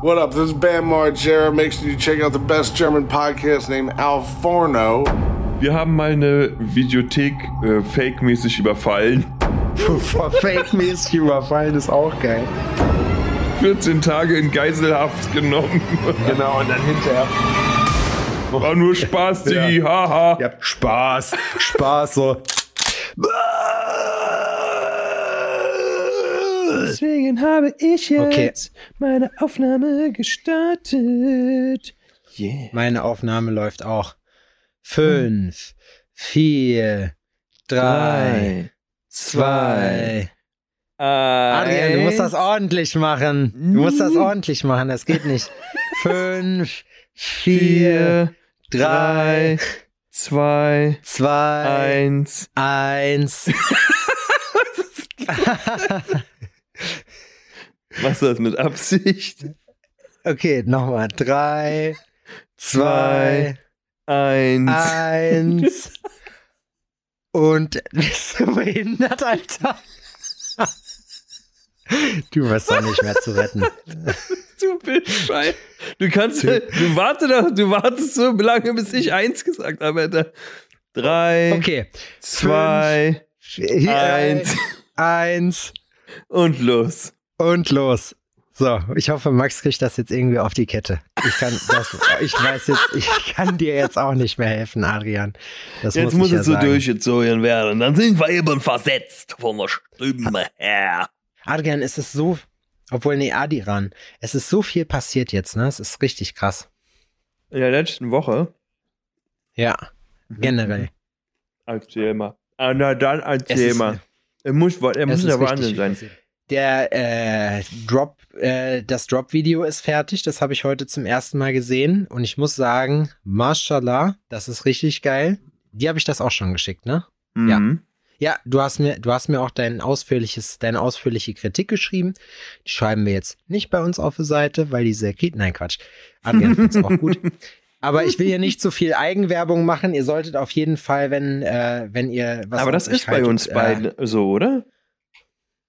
What up? This is Bam Margera. Make sure you check out the best German podcast named Al Forno. Wir haben mal eine Videothek äh, fake-mäßig überfallen. Fake-mäßig überfallen ist auch geil. 14 Tage in Geiselhaft genommen. Genau, und dann hinterher. War nur Spaß, Diggi, haha. Ja, Spaß. Spaß, so. Deswegen habe ich jetzt Okay. meine Aufnahme gestartet. Yeah. Meine Aufnahme läuft auch. Fünf, vier, drei, zwei. Adrian, du musst das ordentlich machen. Du musst das ordentlich machen, das geht nicht. Fünf, vier, drei, zwei, zwei, eins. eins. Machst du das mit Absicht? Okay, nochmal. Drei, zwei, Eins. eins. Und bist du behindert, Alter? Du wirst doch nicht mehr zu retten. Du Bescheid. Du kannst, du warte doch, du wartest so lange, bis ich eins gesagt habe, Alter. Drei, Okay. zwei Vier, Eins. Eins. und los. Und los. So, ich hoffe, Max kriegt das jetzt irgendwie auf die Kette. Ich kann das, ich weiß jetzt, ich kann dir jetzt auch nicht mehr helfen, Adrian. Das Jetzt muss, muss ich ja es so sagen. durchgezogen werden. Dann sind wir eben versetzt von der Stimme her. Adrian, es ist so, obwohl, nee, Adiran, es ist so viel passiert jetzt, ne? Es ist richtig krass. In der letzten Woche. Ja, Mhm. generell. Erzähl mal. Ah, na dann Es erzähl ist-. Er muss, er Es muss ja Wahnsinn sein. passiert. Der äh, Drop, äh, das Drop-Video ist fertig. Das habe ich heute zum ersten Mal gesehen. Und ich muss sagen, Mashallah, das ist richtig geil. Die habe ich das auch schon geschickt, ne? Ja. Mhm. Ja, du hast mir, du hast mir auch dein ausführliches, deine ausführliche Kritik geschrieben. Die schreiben wir jetzt nicht bei uns auf der Seite, weil die sehr kritisch. Nein, Quatsch. Adrian find's auch gut. Aber ich will hier nicht zu viel Eigenwerbung machen. Ihr solltet auf jeden Fall, wenn, äh, wenn ihr was Aber das ist bei haltet, uns äh, beiden so, oder?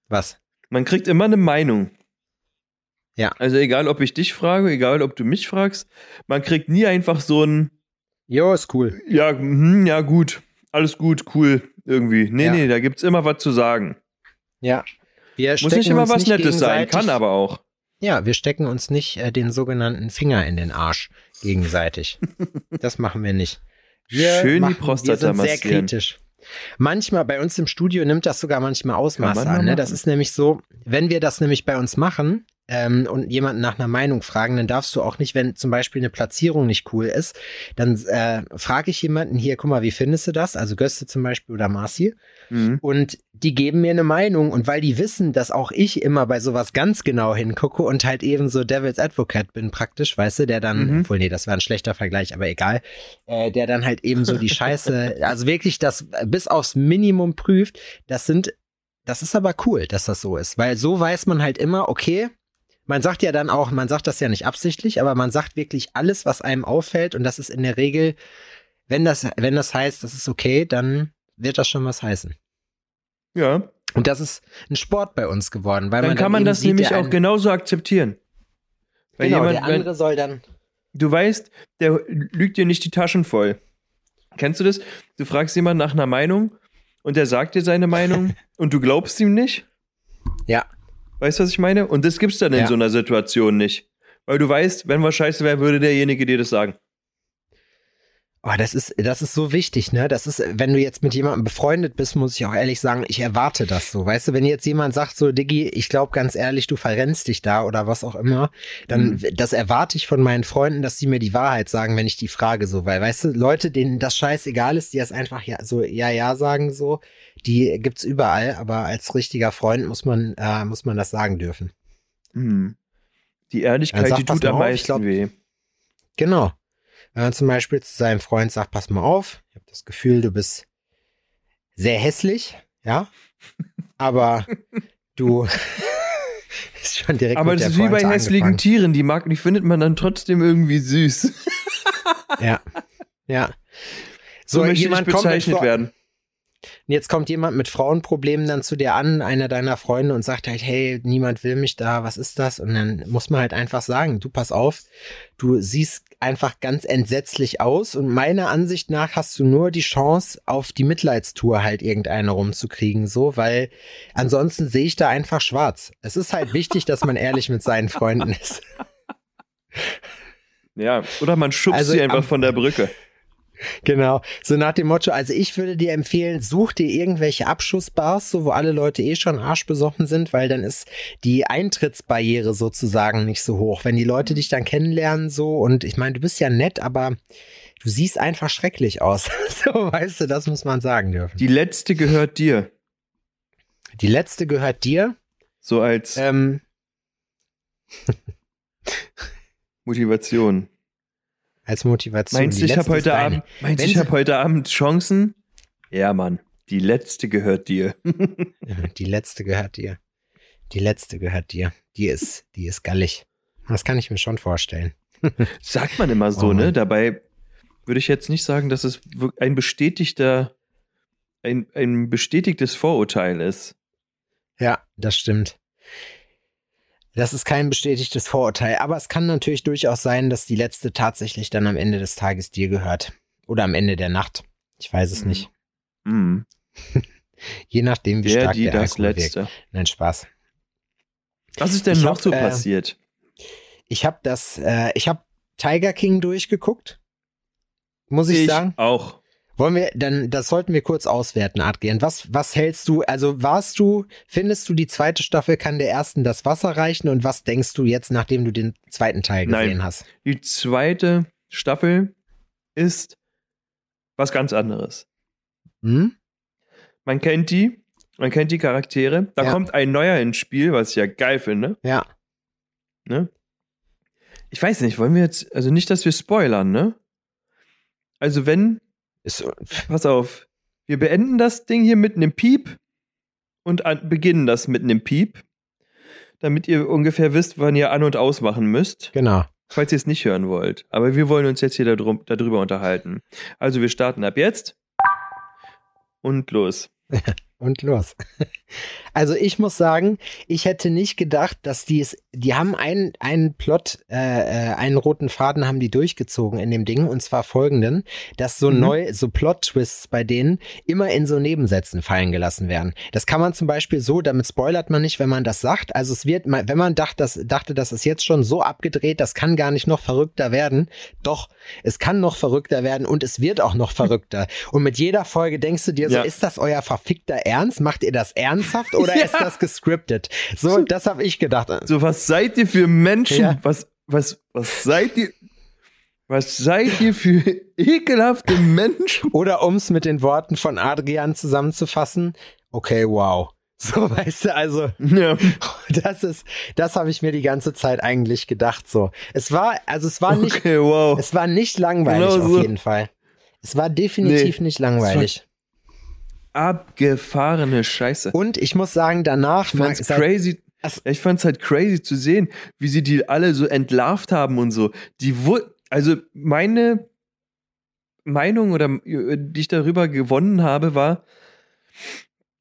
Was? Man kriegt immer eine Meinung. Ja. Also egal, ob ich dich frage, egal, ob du mich fragst, man kriegt nie einfach so ein, Jo, ist cool. ja, mhm, ja gut, alles gut, cool, irgendwie. Nee, Ja. nee, da gibt's immer was zu sagen. Ja. Wir Muss nicht immer was nicht Nettes sein, kann aber auch. Ja, wir stecken uns nicht äh, den sogenannten Finger in den Arsch gegenseitig. das machen wir nicht. Wir Schön die machen, Prostata wir sind sehr massieren. kritisch. Manchmal bei uns im Studio nimmt das sogar manchmal man mal an. Ne? Das ist nämlich so, wenn wir das nämlich bei uns machen ähm, und jemanden nach einer Meinung fragen, dann darfst du auch nicht, wenn zum Beispiel eine Platzierung nicht cool ist, dann äh, frage ich jemanden hier, guck mal, wie findest du das? Also Göste zum Beispiel oder Marci. Mhm. Und die geben mir eine Meinung und weil die wissen, dass auch ich immer bei sowas ganz genau hingucke und halt eben so Devil's Advocate bin praktisch, weißt du, der dann, Mhm. obwohl nee, das war ein schlechter Vergleich, aber egal, äh, der dann halt eben so die Scheiße, also wirklich das bis aufs Minimum prüft, das sind, das ist aber cool, dass das so ist, weil so weiß man halt immer, okay, man sagt ja dann auch, man sagt das ja nicht absichtlich, aber man sagt wirklich alles, was einem auffällt und das ist in der Regel, wenn das, wenn das heißt, das ist okay, dann wird das schon was heißen. Ja, Und das ist ein Sport bei uns geworden, weil dann man kann man das sieht, nämlich auch genauso akzeptieren. Weil Genau, jemand, der wenn, andere soll dann. du weißt, der lügt dir nicht die Taschen voll. Kennst du das? Du fragst jemanden nach einer Meinung und der sagt dir seine Meinung und du glaubst ihm nicht? Ja. Weißt du, was ich meine? Und das gibt's dann in Ja. so einer Situation nicht. Weil du weißt, wenn was scheiße wäre, würde derjenige dir das sagen. Oh, das ist, das ist so wichtig, ne? Das ist, wenn du jetzt mit jemandem befreundet bist, muss ich auch ehrlich sagen, ich erwarte das so. Weißt du, wenn jetzt jemand sagt so, Diggi, ich glaube ganz ehrlich, du verrennst dich da oder was auch immer, dann, Mhm. das erwarte ich von meinen Freunden, dass sie mir die Wahrheit sagen, wenn ich die frage, so, weil, weißt du, Leute, denen das scheißegal ist, die das einfach ja, so, ja, ja sagen, so, die gibt's überall, aber als richtiger Freund muss man, äh, muss man das sagen dürfen. Hm. Die Ehrlichkeit, die tut am meisten weh. Genau. Wenn man zum Beispiel zu seinem Freund sagt, pass mal auf, ich habe das Gefühl, du bist sehr hässlich, ja, aber du ist schon direkt Aber das ist wie bei hässlichen angefangen. Tieren, die mag, die findet man dann trotzdem irgendwie süß. Ja, ja. So, möchte ich jemand kommt bezeichnet Vor- werden. Und jetzt kommt jemand mit Frauenproblemen dann zu dir an, einer deiner Freunde, und sagt halt, hey, niemand will mich da, was ist das? Und dann muss man halt einfach sagen, du pass auf, du siehst einfach ganz entsetzlich aus und meiner Ansicht nach hast du nur die Chance, auf die Mitleidstour halt irgendeine rumzukriegen, so, weil ansonsten sehe ich da einfach schwarz. Es ist halt wichtig, dass man ehrlich mit seinen Freunden ist. Ja, oder man schubst Also sie einfach am- von der Brücke. Genau. So nach dem Motto, also ich würde dir empfehlen, such dir irgendwelche Abschussbars, so wo alle Leute eh schon arschbesoffen sind, weil dann ist die Eintrittsbarriere sozusagen nicht so hoch. Wenn die Leute dich dann kennenlernen so und ich meine, du bist ja nett, aber du siehst einfach schrecklich aus. so, weißt du, das muss man sagen dürfen. Die, Die letzte gehört dir. letzte gehört dir. So als Ähm, Motivation. Als Motivation. Meinst du, ich habe heute. Abend, meinst ich habe heute Abend Chancen? Ja, Mann. Die letzte gehört dir. Die letzte gehört dir. Die letzte gehört dir. Die ist, die ist gallig. Das kann ich mir schon vorstellen. Sagt man immer so, Oh ne? Dabei würde ich jetzt nicht sagen, dass es ein bestätigter, ein, ein bestätigtes Vorurteil ist. Ja, das stimmt. Das ist kein bestätigtes Vorurteil, aber es kann natürlich durchaus sein, dass die letzte tatsächlich dann am Ende des Tages dir gehört. Oder am Ende der Nacht. Ich weiß es Mhm. nicht. Mhm. Je nachdem, wie Der, stark die, der das Alkohol wirkt. letzte. Nein, Spaß. Was ist denn Ich noch hab, so äh, passiert? Ich habe das, äh, ich habe Tiger King durchgeguckt. Muss ich, sagen. auch. Wollen wir, dann, das sollten wir kurz auswerten, Adrian. Was, was hältst du, also warst du, findest du, die zweite Staffel kann der ersten das Wasser reichen und was denkst du jetzt, nachdem du den zweiten Teil gesehen Nein. hast? Die zweite Staffel ist was ganz anderes. Hm? Man kennt die, man kennt die Charaktere. Da Ja. kommt ein neuer ins Spiel, was ich ja geil finde. Ja. Ne? Ich weiß nicht, wollen wir jetzt, also nicht, dass wir spoilern, ne? Also wenn, Ist, pass auf, wir beenden das Ding hier mit einem Piep und an, beginnen das mit einem Piep, damit ihr ungefähr wisst, wann ihr an- und ausmachen müsst, genau. falls ihr es nicht hören wollt. Aber wir wollen uns jetzt hier darum, darüber unterhalten. Also wir starten ab jetzt und los. Und los. Also ich muss sagen, ich hätte nicht gedacht, dass die es, die haben einen, einen Plot, äh, äh, einen roten Faden haben die durchgezogen in dem Ding und zwar folgenden, dass so Mhm. neu, so Plot-Twists bei denen immer in so Nebensätzen fallen gelassen werden. Das kann man zum Beispiel so, damit spoilert man nicht, wenn man das sagt. Also es wird, wenn man dachte, das, dachte, das ist jetzt schon so abgedreht, das kann gar nicht noch verrückter werden. Doch, es kann noch verrückter werden und es wird auch noch verrückter. Und mit jeder Folge denkst du dir so, Ja. ist das euer verfickter Ernst? Macht ihr das ernsthaft oder Ja. ist das gescriptet? So, das habe ich gedacht. So, was seid ihr für Menschen? Ja. Was, was, was seid ihr? Was seid ihr für ekelhafte Menschen? Oder um es mit den Worten von Adrian zusammenzufassen, okay, wow. So, weißt du, also, Ja. das ist, das habe ich mir die ganze Zeit eigentlich gedacht, so. Es war, also es war nicht, Okay, wow. es war nicht langweilig Genau auf so. jeden Fall. Es war definitiv Nee, nicht langweilig. Abgefahrene Scheiße. Und ich muss sagen, danach, Ich fand's seit- crazy. Also- Ich fand's halt crazy zu sehen, wie sie die alle so entlarvt haben und so. Die also meine Meinung oder äh, die ich darüber gewonnen habe, war,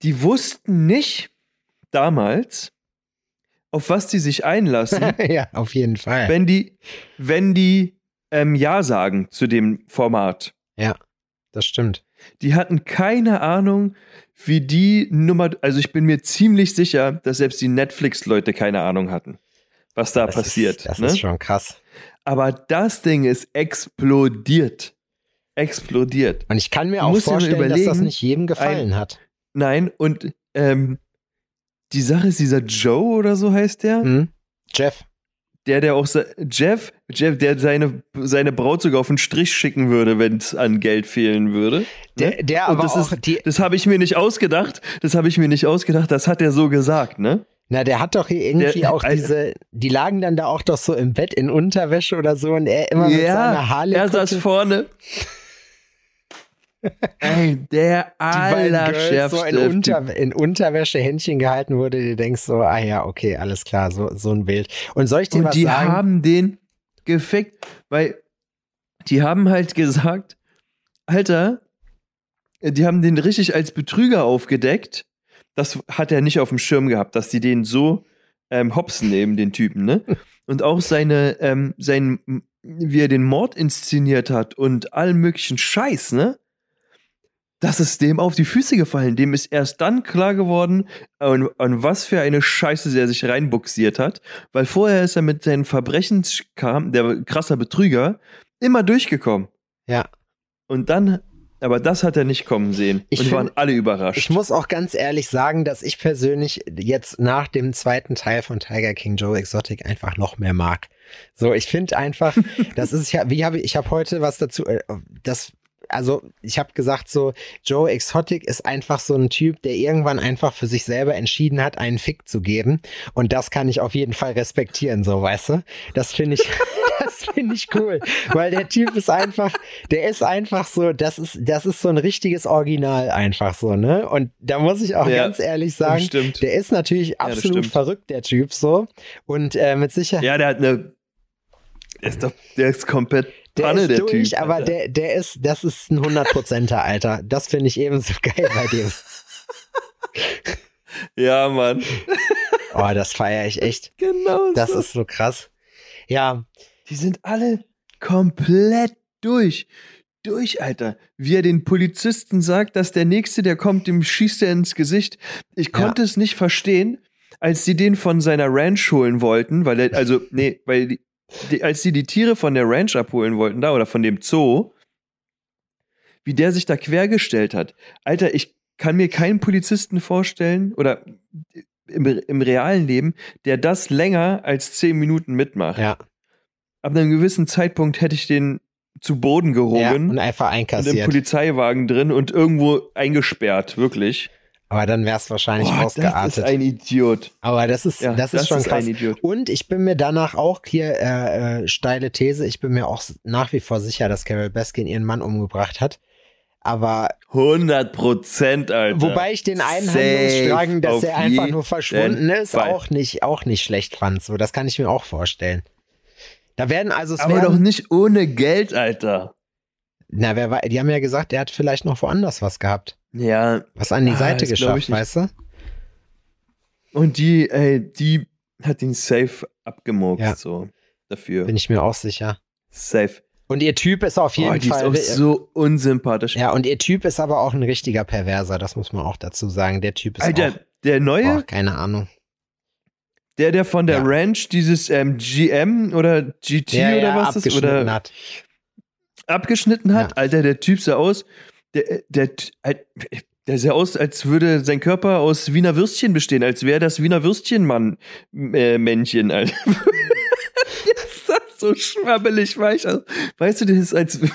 die wussten nicht damals, auf was die sich einlassen, ja, auf jeden Fall. wenn die, wenn die ähm, Ja sagen zu dem Format. Das stimmt. Die hatten keine Ahnung, wie die Nummer. Also ich bin mir ziemlich sicher, dass selbst die Netflix-Leute keine Ahnung hatten, was da das passiert. Ist, das ne? ist schon krass. Aber das Ding ist explodiert. Explodiert. Und ich kann mir auch vorstellen, dass das nicht jedem gefallen hat. Nein, und ähm, die Sache ist, dieser Joe oder so heißt der, Hm? Jeff. Der, der auch Jeff, Jeff, der seine, seine Braut sogar auf den Strich schicken würde, wenn es an Geld fehlen würde. Der, ne? der Und aber das auch ist- die, Das habe ich mir nicht ausgedacht. Das habe ich mir nicht ausgedacht. Das hat er so gesagt, ne? na, der hat doch hier irgendwie Der- auch Alter. diese, die lagen dann da auch doch so im Bett in Unterwäsche oder so und er immer mit seiner Harley. er saß vorne. Ey, der die allerschärfste. so in, Unter, in Unterwäsche Händchen gehalten wurde, du denkst so, ah ja, okay, alles klar, so, so ein Bild. Und soll ich dir Und was die sagen? haben den gefickt, weil die haben halt gesagt, Alter, die haben den richtig als Betrüger aufgedeckt. Das hat er nicht auf dem Schirm gehabt, dass die den so ähm, hopsen nehmen, den Typen, ne? Und auch seine, ähm, sein, wie er den Mord inszeniert hat und allen möglichen Scheiß, ne? Das ist dem auf die Füße gefallen. Dem ist erst dann klar geworden, an, an was für eine Scheiße er sich reinbuxiert hat. Weil vorher ist er mit seinen Verbrechen kam, der krasser Betrüger, immer durchgekommen. Ja. Und dann, aber das hat er nicht kommen sehen. Ich und find- waren alle überrascht. Ich muss auch ganz ehrlich sagen, dass ich persönlich jetzt nach dem zweiten Teil von Tiger King Joe Exotic einfach noch mehr mag. So, ich finde einfach, das ist ja, wie habe ich, ich habe heute was dazu, äh, das, also ich habe gesagt so, Joe Exotic ist einfach so ein Typ, der irgendwann einfach für sich selber entschieden hat, einen Fick zu geben. Und das kann ich auf jeden Fall respektieren, so, weißt du? Das finde ich, das finde ich cool. Weil der Typ ist einfach, der ist einfach so, das ist, das ist so ein richtiges Original einfach so, ne? Und da muss ich auch Ja, ganz ehrlich sagen, der ist natürlich absolut stimmt. verrückt, der Typ so. Und äh, mit Sicherheit. ja, der hat eine. Ist, doch, der ist komplett Der Panne, ist der durch, Typ. aber Alter. der, der ist, das ist ein 100%er, Alter. Das finde ich ebenso geil bei dem. Ja, Mann. Oh, das feiere ich echt. Genau Das so. ist so krass. Ja, Die sind alle komplett durch. Durch, Alter. Wie er den Polizisten sagt, dass der Nächste, der kommt, dem schießt er ins Gesicht. Ich Ja. konnte es nicht verstehen, als sie den von seiner Ranch holen wollten, weil er, also, nee, weil die, die, als sie die Tiere von der Ranch abholen wollten, da, oder von dem Zoo, wie der sich da quergestellt hat. Alter, ich kann mir keinen Polizisten vorstellen, oder im, im realen Leben, der das länger als zehn Minuten mitmacht ja, ab einem gewissen Zeitpunkt hätte ich den zu Boden ja. gehoben Und einfach und im einkassiert. Polizeiwagen drin und irgendwo eingesperrt, wirklich. Aber dann wäre es wahrscheinlich Boah, das ist ausgeartet. ein Idiot. Aber das ist, Ja, das ist schon krass. ein Idiot. Und ich bin mir danach auch hier äh, äh, steile These, ich bin mir auch nach wie vor sicher, dass Carol Baskin ihren Mann umgebracht hat. Aber 100 Prozent, Alter. wobei ich den einen Safe, Handlungsstrang, dass er einfach nur verschwunden ist, Fall. auch nicht, auch nicht schlecht fand. So, das kann ich mir auch vorstellen. Da werden also es Aber werden, doch nicht ohne Geld, Alter. Na, wer wei- die haben ja gesagt, der hat vielleicht noch woanders was gehabt. Ja, Was an die Ah, Seite geschafft, weißt du? und die, ey, die hat ihn safe abgemurkt, Ja. so. Dafür. Bin ich mir auch sicher. safe. Und ihr Typ ist auf jeden Oh, die ist Fall. auch so unsympathisch. ja, und ihr Typ ist aber auch ein richtiger Perverser, das muss man auch dazu sagen. Der Typ ist Alter, auch, der neue, oh, keine Ahnung. der, der von der Ja. Ranch dieses ähm, GM oder GT Der oder ja was das abgeschnitten oder hat. Abgeschnitten hat. Ja. Alter, der Typ sah aus, der, der, der sah aus, als würde sein Körper aus Wiener Würstchen bestehen, als wäre das Wiener Würstchenmann äh, Männchen, Alter. das sah so schwabbelig weich aus. Weißt du, das ist als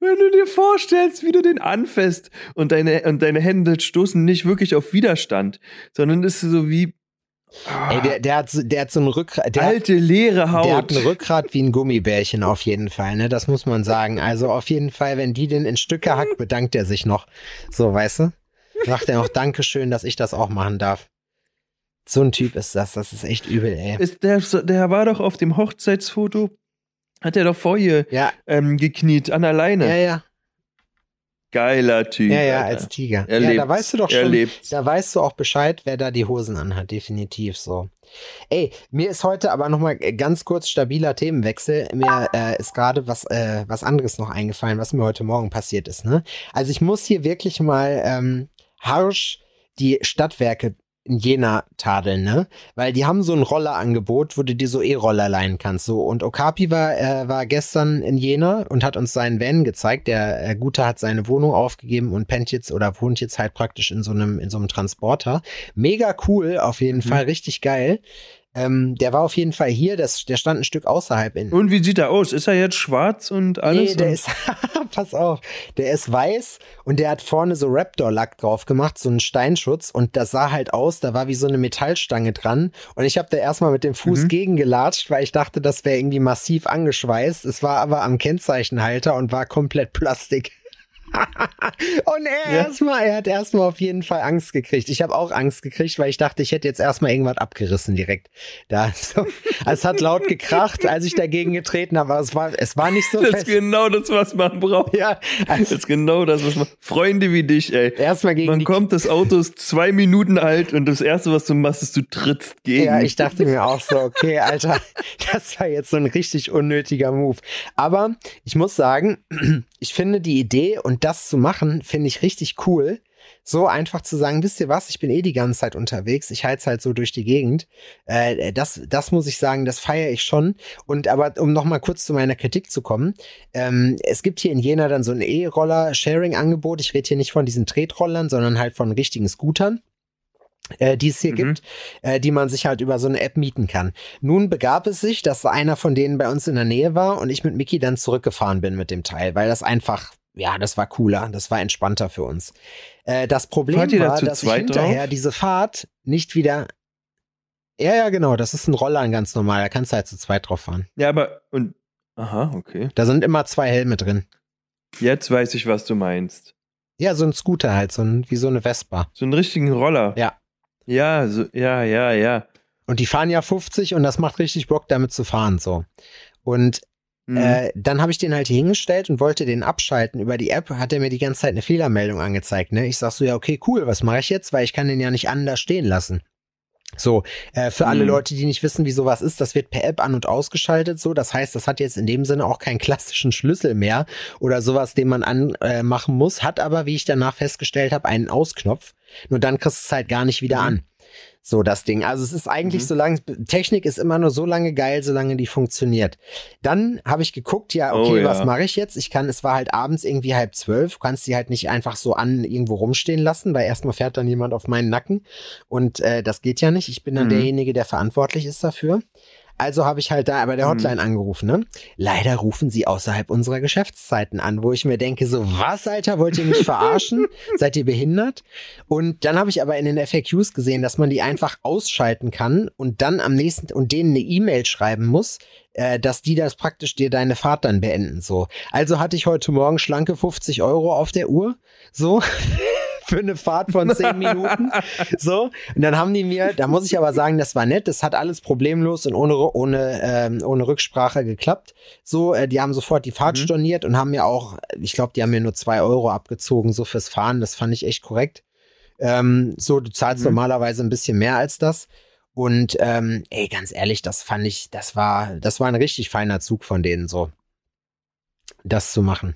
Wenn du dir vorstellst, wie du den anfasst und deine, und deine Hände stoßen nicht wirklich auf Widerstand, sondern es ist so wie ah, Ey, der, der, hat, so- der hat so ein Rückgrat. Der, hat- alte, leere Haut. der hat ein Rückgrat wie ein Gummibärchen auf jeden Fall, ne? Das muss man sagen. Also auf jeden Fall, wenn die den in Stücke hackt, bedankt er sich noch. So, weißt du? Sagt er noch Dankeschön, dass ich das auch machen darf. So ein Typ ist das. Das ist echt übel, ey. Ist der, der war doch auf dem Hochzeitsfoto, hat er doch vor ihr Ja, ähm, gekniet, an der Leine. ja, ja. Geiler Typ. Ja, ja, als Tiger. Er ja, lebt. da weißt du doch schon, da weißt du auch Bescheid, wer da die Hosen anhat, definitiv so. Ey, mir ist heute aber nochmal ganz kurz stabiler Themenwechsel. Mir äh, ist gerade was, äh, was anderes noch eingefallen, was mir heute Morgen passiert ist. Ne? Also ich muss hier wirklich mal ähm, harsch die Stadtwerke in Jena tadeln, ne? Weil die haben so ein Rollerangebot, wo du dir so E-Roller leihen kannst. So und Okapi war äh, war gestern in Jena und hat uns seinen Van gezeigt. Der äh, Gute hat seine Wohnung aufgegeben und pennt jetzt oder wohnt jetzt halt praktisch in so einem in so einem Transporter. Mega cool, auf jeden Fall richtig geil. Ähm, der war auf jeden Fall hier. Das, der stand ein Stück außerhalb in. Und wie sieht er aus? Ist er jetzt schwarz und alles? Nee, der ist, pass auf, der ist weiß und der hat vorne so Raptor-Lack drauf gemacht, so einen Steinschutz und das sah halt aus, da war wie so eine Metallstange dran und ich habe da erstmal mit dem Fuß Mhm. gegengelatscht, weil ich dachte, das wäre irgendwie massiv angeschweißt. Es war aber am Kennzeichenhalter und war komplett Plastik. Und er Ja. erstmal, er hat erstmal auf jeden Fall Angst gekriegt. Ich habe auch Angst gekriegt, weil ich dachte, ich hätte jetzt erstmal irgendwas abgerissen direkt. Da so, es hat laut gekracht, als ich dagegen getreten habe, aber es war, es war nicht so Das ist fest. genau das, was man braucht. Ja, Das also ist genau das, was man. Freunde wie dich, ey. erstmal gegen Man kommt, das Auto ist zwei Minuten alt und das erste, was du machst, ist, du trittst gegen. Ja, ich dachte mir auch so, okay, Alter, das war jetzt so ein richtig unnötiger Move. Aber ich muss sagen, ich finde die Idee und das zu machen, finde ich richtig cool. So einfach zu sagen, wisst ihr was, ich bin eh die ganze Zeit unterwegs, ich heiz halt so durch die Gegend. Äh, das, das muss ich sagen, das feiere ich schon. Und aber um nochmal kurz zu meiner Kritik zu kommen, ähm, es gibt hier in Jena dann so ein E-Roller-Sharing-Angebot. Ich rede hier nicht von diesen Tretrollern, sondern halt von richtigen Scootern äh, die es hier Mhm. gibt, äh, die man sich halt über so eine App mieten kann. Nun begab es sich, dass einer von denen bei uns in der Nähe war und ich mit Mickey dann zurückgefahren bin mit dem Teil, weil das einfach, ja, das war cooler, das war entspannter für uns. Äh, das Problem war, dass ich hinterher drauf? diese Fahrt nicht wieder. Ja, ja, genau, das ist ein Roller, ein ganz normal, da kannst du halt zu zweit drauf fahren. Ja, aber, und, aha, okay. Da sind immer zwei Helme drin. Jetzt weiß ich, was du meinst. Ja, so ein Scooter halt, so ein, wie so eine Vespa. So einen richtigen Roller. Ja. Ja, so, ja, ja, ja. Und die fahren ja 50 und das macht richtig Bock, damit zu fahren, so. Und Mhm. Äh, dann habe ich den halt hier hingestellt und wollte den abschalten. Über die App hat er mir die ganze Zeit eine Fehlermeldung angezeigt. Ne? Ich sag so, ja, okay, cool, was mache ich jetzt? Weil ich kann den ja nicht anders stehen lassen. So, äh, für alle Mhm. Leute, die nicht wissen, wie sowas ist, das wird per App an- und ausgeschaltet. So, das heißt, das hat jetzt in dem Sinne auch keinen klassischen Schlüssel mehr oder sowas, den man anmachen äh, muss, hat aber, wie ich danach festgestellt habe, einen Ausknopf. Nur dann kriegst du es halt gar nicht wieder Mhm. an. So das Ding. Also es ist eigentlich Mhm. so lange, Technik ist immer nur so lange geil, solange die funktioniert. Dann habe ich geguckt, ja, okay, Oh ja. was mache ich jetzt? Ich kann, es war halt abends irgendwie halb zwölf, du kannst die halt nicht einfach so an irgendwo rumstehen lassen, weil erstmal fährt dann jemand auf meinen Nacken und äh, das geht ja nicht. Ich bin dann Mhm. derjenige, der verantwortlich ist dafür. Also habe ich halt da bei der Mhm. Hotline angerufen. Ne? Leider rufen sie außerhalb unserer Geschäftszeiten an, wo ich mir denke, so was, Alter, wollt ihr mich verarschen? Seid ihr behindert? Und dann habe ich aber in den FAQs gesehen, dass man die einfach ausschalten kann und dann am nächsten und denen eine E-Mail schreiben muss, äh, dass die das praktisch dir deine Fahrt dann beenden. So. Also hatte ich heute Morgen schlanke 50 Euro auf der Uhr. So. Für eine Fahrt von 10 Minuten. So. Und dann haben die mir, da muss ich aber sagen, das war nett. Das hat alles problemlos und ohne, ohne, ähm, ohne Rücksprache geklappt. So, äh, die haben sofort die Fahrt Mhm. storniert und haben mir auch, ich glaube, die haben mir nur zwei Euro abgezogen, so fürs Fahren. Das fand ich echt korrekt. Ähm, so, du zahlst Mhm. normalerweise ein bisschen mehr als das. Und ähm, ey, ganz ehrlich, das fand ich, das war, das war ein richtig feiner Zug von denen, so das zu machen.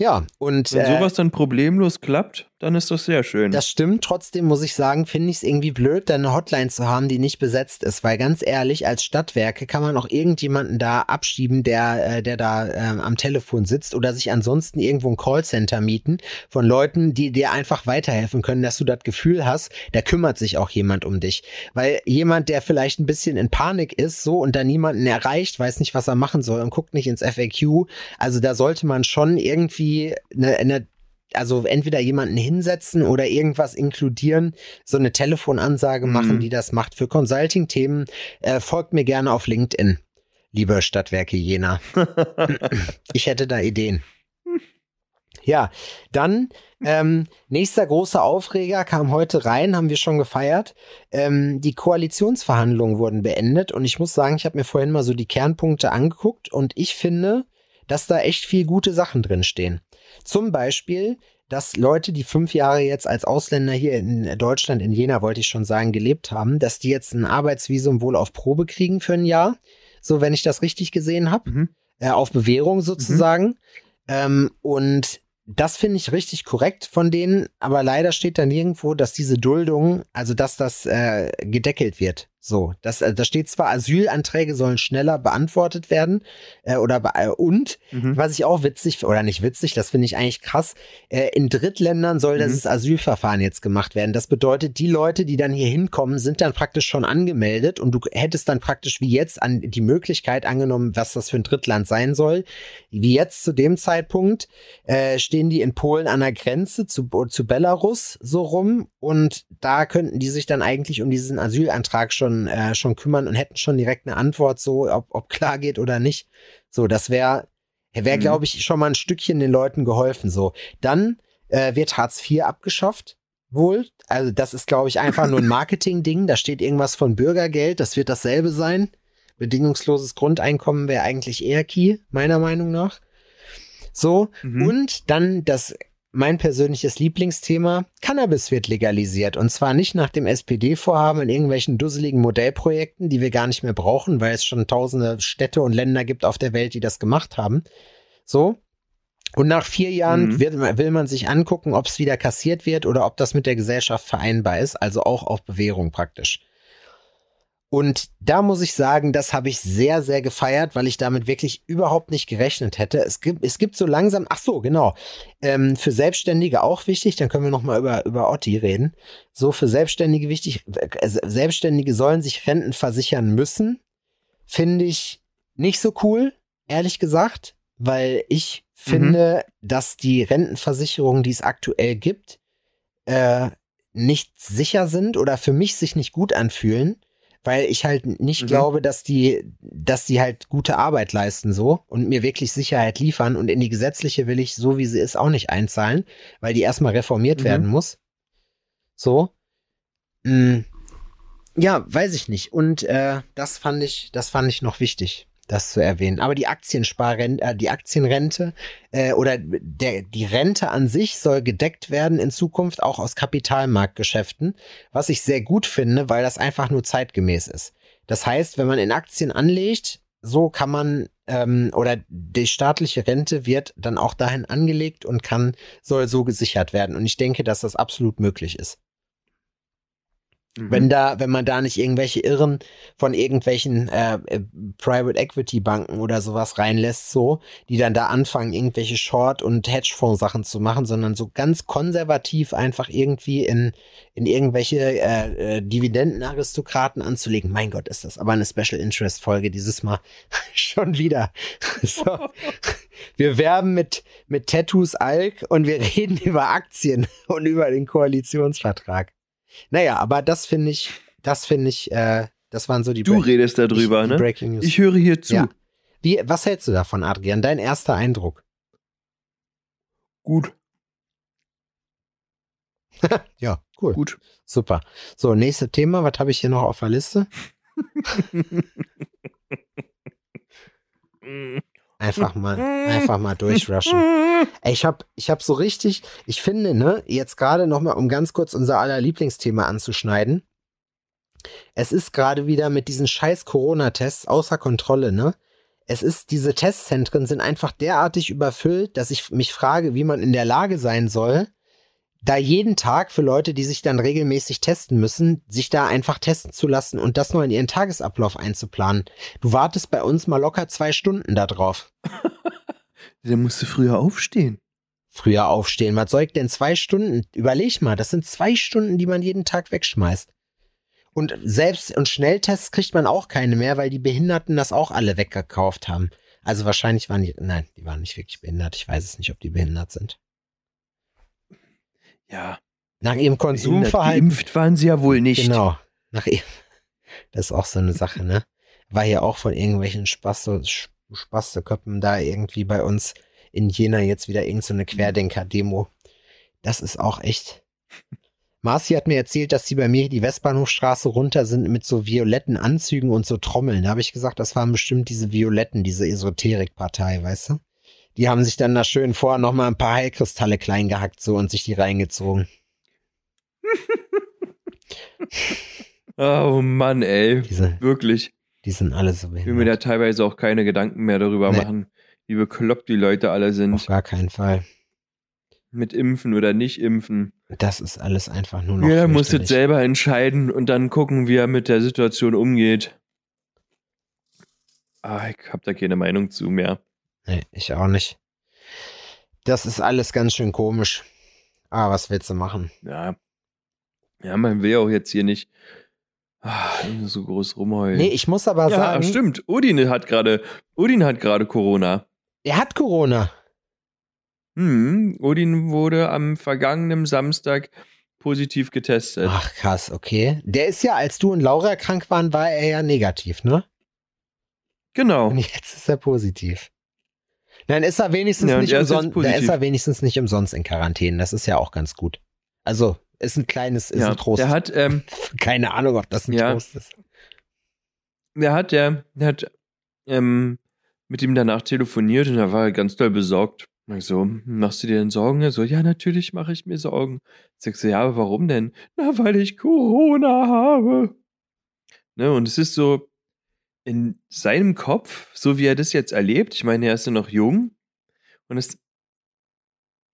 Ja, und Wenn äh, sowas dann problemlos klappt, dann ist das sehr schön. das stimmt. Trotzdem muss ich sagen, finde ich es irgendwie blöd, da eine Hotline zu haben, die nicht besetzt ist. Weil ganz ehrlich, als Stadtwerke kann man auch irgendjemanden da abschieben, der, äh, der da ähm, am Telefon sitzt oder sich ansonsten irgendwo ein Callcenter mieten von Leuten, die dir einfach weiterhelfen können, dass du das Gefühl hast, da kümmert sich auch jemand um dich. Weil jemand, der vielleicht ein bisschen in Panik ist, so und da niemanden erreicht, weiß nicht, was er machen soll und guckt nicht ins FAQ. Also da sollte man schon irgendwie eine, eine also entweder jemanden hinsetzen oder irgendwas inkludieren, so eine Telefonansage Mhm. machen, die das macht. Für Consulting-Themen äh, folgt mir gerne auf LinkedIn, liebe Stadtwerke Jena. ich hätte da Ideen. Ja, dann ähm, nächster großer Aufreger kam heute rein, haben wir schon gefeiert. Ähm, die Koalitionsverhandlungen wurden beendet und ich muss sagen, ich habe mir vorhin mal so die Kernpunkte angeguckt und ich finde, dass da echt viel gute Sachen drin stehen. Zum Beispiel, dass Leute, die fünf Jahre jetzt als Ausländer hier in Deutschland, in Jena wollte ich schon sagen, gelebt haben, dass die jetzt ein Arbeitsvisum wohl auf Probe kriegen für ein Jahr. So, wenn ich das richtig gesehen habe. Mhm. Äh, auf Bewährung sozusagen. Ähm, und das finde ich richtig korrekt von denen, aber leider steht da nirgendwo, dass diese Duldung, also dass das äh, gedeckelt wird. So, das, äh, da steht zwar, Asylanträge sollen schneller beantwortet werden äh, oder be äh, und Mhm. was ich auch witzig oder nicht witzig, das finde ich eigentlich krass. Äh, in Drittländern soll Mhm. das Asylverfahren jetzt gemacht werden. Das bedeutet, die Leute, die dann hier hinkommen, sind dann praktisch schon angemeldet und du hättest dann praktisch wie jetzt an die Möglichkeit angenommen, was das für ein Drittland sein soll. Wie jetzt zu dem Zeitpunkt äh, stehen die in Polen an der Grenze zu, zu Belarus so rum und da könnten die sich dann eigentlich um diesen Asylantrag schon, äh, schon kümmern und hätten schon direkt eine Antwort, so ob, ob klar geht oder nicht. So, das wäre Wäre, Mhm. glaube ich, schon mal ein Stückchen den Leuten geholfen. So. Dann äh, wird Hartz IV abgeschafft. Wohl. Also, das ist, glaube ich, einfach nur ein Marketing-Ding. Da steht irgendwas von Bürgergeld. Das wird dasselbe sein. Bedingungsloses Grundeinkommen wäre eigentlich eher Key, meiner Meinung nach. So. Mhm. Und dann das, mein persönliches Lieblingsthema. Cannabis wird legalisiert. Und zwar nicht nach dem SPD-Vorhaben in irgendwelchen dusseligen Modellprojekten, die wir gar nicht mehr brauchen, weil es schon tausende Städte und Länder gibt auf der Welt, die das gemacht haben. So. Und nach vier Jahren Mhm. wird, will man sich angucken, ob es wieder kassiert wird oder ob das mit der Gesellschaft vereinbar ist, also auch auf Bewährung praktisch. Und da muss ich sagen, das habe ich sehr, sehr gefeiert, weil ich damit wirklich überhaupt nicht gerechnet hätte. Es gibt, es gibt so langsam, ach so, genau, ähm, für Selbstständige auch wichtig, dann können wir nochmal über, über Otti reden. So für Selbstständige wichtig, äh, Selbstständige sollen sich Renten versichern müssen, finde ich nicht so cool, ehrlich gesagt, weil ich finde, dass die Rentenversicherungen, die es aktuell gibt, äh, nicht sicher sind oder für mich sich nicht gut anfühlen, weil ich halt nicht Mhm. glaube, dass die, dass die halt gute Arbeit leisten so und mir wirklich Sicherheit liefern und in die gesetzliche will ich so wie sie ist auch nicht einzahlen, weil die erstmal reformiert Mhm. werden muss. So. Mm. Ja, weiß ich nicht. Und äh, das fand ich, das fand ich noch wichtig, das zu erwähnen. Aber die Aktiensparrente, äh, die Aktienrente äh, oder der, die Rente an sich soll gedeckt werden in Zukunft auch aus Kapitalmarktgeschäften, was ich sehr gut finde, weil das einfach nur zeitgemäß ist. Das heißt, wenn man in Aktien anlegt, so kann man ähm, oder die staatliche Rente wird dann auch dahin angelegt und kann soll so gesichert werden. Und ich denke, dass das absolut möglich ist. Mhm. Wenn da, wenn man da nicht irgendwelche Irren von irgendwelchen äh, äh, Private Equity Banken oder sowas reinlässt, so, die dann da anfangen, irgendwelche Short- und Hedgefonds-Sachen zu machen, sondern so ganz konservativ einfach irgendwie in, in irgendwelche äh, äh, Dividendenaristokraten anzulegen. Mein Gott, ist das aber eine Special Interest Folge dieses Mal schon wieder. so. Wir werben mit, mit Tattoos Alk und wir reden über Aktien und über den Koalitionsvertrag. Naja, aber das finde ich, das finde ich, äh, das waren so die, Du Break- redest darüber, die ne? Breaking News. Ich höre hier zu. Ja. Wie, was hältst du davon, Adrian? Dein erster Eindruck? Gut, Ja, cool. gut. Super. So, nächstes Thema. Was habe ich hier noch auf der Liste? Einfach mal, einfach mal durchrushen. Ey, Ich habe ich hab so richtig, ich finde, ne, jetzt gerade nochmal, um ganz kurz unser aller Lieblingsthema anzuschneiden. Es ist gerade wieder mit diesen scheiß Corona-Tests außer Kontrolle, ne? Es ist, diese Testzentren sind einfach derartig überfüllt, dass ich mich frage, wie man in der Lage sein soll, da jeden Tag für Leute, die sich dann regelmäßig testen müssen, sich da einfach testen zu lassen und das nur in ihren Tagesablauf einzuplanen. Du wartest bei uns mal locker zwei Stunden da drauf. Dann musst du früher aufstehen. früher aufstehen. Was soll ich denn zwei Stunden? Überleg mal, das sind zwei Stunden, die man jeden Tag wegschmeißt. Und selbst und Schnelltests kriegt man auch keine mehr, weil die Behinderten das auch alle weggekauft haben. Also wahrscheinlich waren die, nein, die waren nicht wirklich behindert. Ich weiß es nicht, ob die behindert sind. Ja. Nach ihrem Konsumverhalten. Geimpft waren sie ja wohl nicht. Genau. Nach ihrem, das ist auch so eine Sache, ne? War hier auch von irgendwelchen Spaste, Spasteköppen da irgendwie bei uns in Jena jetzt wieder irgendeine so Querdenker-Demo. Das ist auch echt. Marci hat mir erzählt, dass sie bei mir die Westbahnhofstraße runter sind mit so violetten Anzügen und so Trommeln. Da habe ich gesagt, das waren bestimmt diese Violetten, diese Esoterik-Partei, weißt du? Die haben sich dann da schön vorher nochmal ein paar Heilkristalle klein gehackt so und sich die reingezogen. Oh Mann, ey. Diese, Wirklich. die sind alle so Ich will mir behindert. da teilweise auch keine Gedanken mehr darüber Nee. machen, wie bekloppt die Leute alle Auf sind. gar keinen Fall. Mit Impfen oder nicht Impfen. Das ist alles einfach nur noch. Jeder muss jetzt selber entscheiden und dann gucken, wie er mit der Situation umgeht. Ah, ich hab da keine Meinung zu mehr. Nee, ich auch nicht. Das ist alles ganz schön komisch. Ah, was willst du machen? Ja. Ja, man will auch jetzt hier nicht ah, so groß rumheulen. Nee, ich muss aber ja, sagen, stimmt. Udin hat gerade, Udin hat gerade Corona. er hat Corona. Hm, Odin wurde am vergangenen Samstag positiv getestet. Ach, krass, okay. Der ist ja, als du und Laura krank waren, war er ja negativ, ne? Genau. Und jetzt ist er positiv. Dann ist er wenigstens Ja, nicht er umsonst, da ist er wenigstens nicht umsonst in Quarantäne. Das ist ja auch ganz gut. Also, ist ein kleines, ist ja, ein Trost. der hat, ähm, Keine Ahnung, ob das ein Ja. Trost ist. der hat, der, der hat ähm, mit ihm danach telefoniert und er war ganz doll besorgt. Ich so, "Hm, machst du dir denn Sorgen? Er so, ja, natürlich mache ich mir Sorgen. Sagst du, ja, aber warum denn? Na, weil ich Corona habe. Ne, und es ist so in seinem Kopf, so wie er das jetzt erlebt, ich meine, er ist ja noch jung und es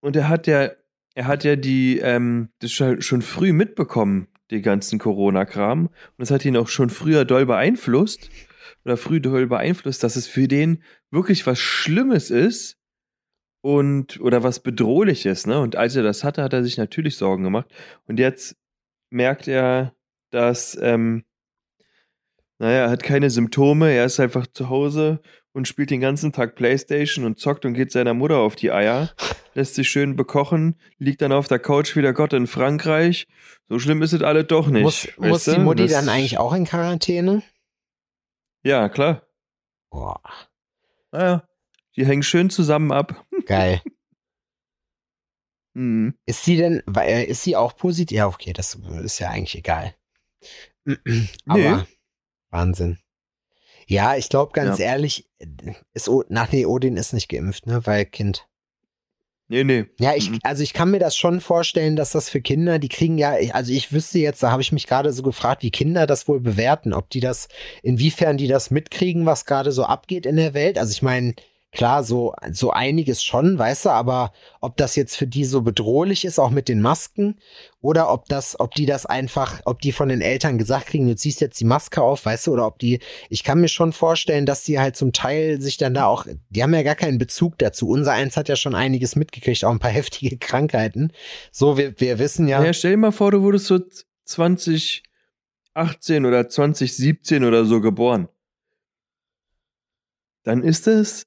und er hat ja, er hat ja die, ähm, das schon früh mitbekommen, die ganzen Corona-Kram. Und das hat ihn auch schon früher doll beeinflusst oder früh doll beeinflusst, dass es für den wirklich was Schlimmes ist und oder was Bedrohliches, ne? Und als er das hatte, hat er sich natürlich Sorgen gemacht. Und jetzt merkt er, dass, ähm, naja, er hat keine Symptome, er ist einfach zu Hause und spielt den ganzen Tag Playstation und zockt und geht seiner Mutter auf die Eier, lässt sich schön bekochen, liegt dann auf der Couch wie der Gott in Frankreich. So schlimm ist es alle doch nicht. Muss, muss die? Mutti Das- dann eigentlich auch in Quarantäne? Ja, klar. Boah, Naja, die hängen schön zusammen ab. geil. Mhm. Ist sie denn, äh, ist sie auch positiv? Ja, okay, das ist ja eigentlich egal. Aber Wahnsinn. Ja, ich glaube ganz Ja. ehrlich, ist, nach nee, Odin ist nicht geimpft, ne, weil Kind. Nee, nee. Ja, ich, Mhm. also ich kann mir das schon vorstellen, dass das für Kinder, die kriegen ja, also ich wüsste jetzt, da habe ich mich gerade so gefragt, wie Kinder das wohl bewerten, ob die das, inwiefern die das mitkriegen, was gerade so abgeht in der Welt. Also ich meine, klar, so, so einiges schon, weißt du, aber ob das jetzt für die so bedrohlich ist, auch mit den Masken, oder ob das, ob die das einfach, ob die von den Eltern gesagt kriegen, du ziehst jetzt die Maske auf, weißt du, oder ob die, ich kann mir schon vorstellen, dass die halt zum Teil sich dann da auch, die haben ja gar keinen Bezug dazu. Unser eins hat ja schon einiges mitgekriegt, auch ein paar heftige Krankheiten. So, wir, wir wissen ja. Ja. stell dir mal vor, du wurdest so 2018 oder 2017 oder so geboren. Dann ist es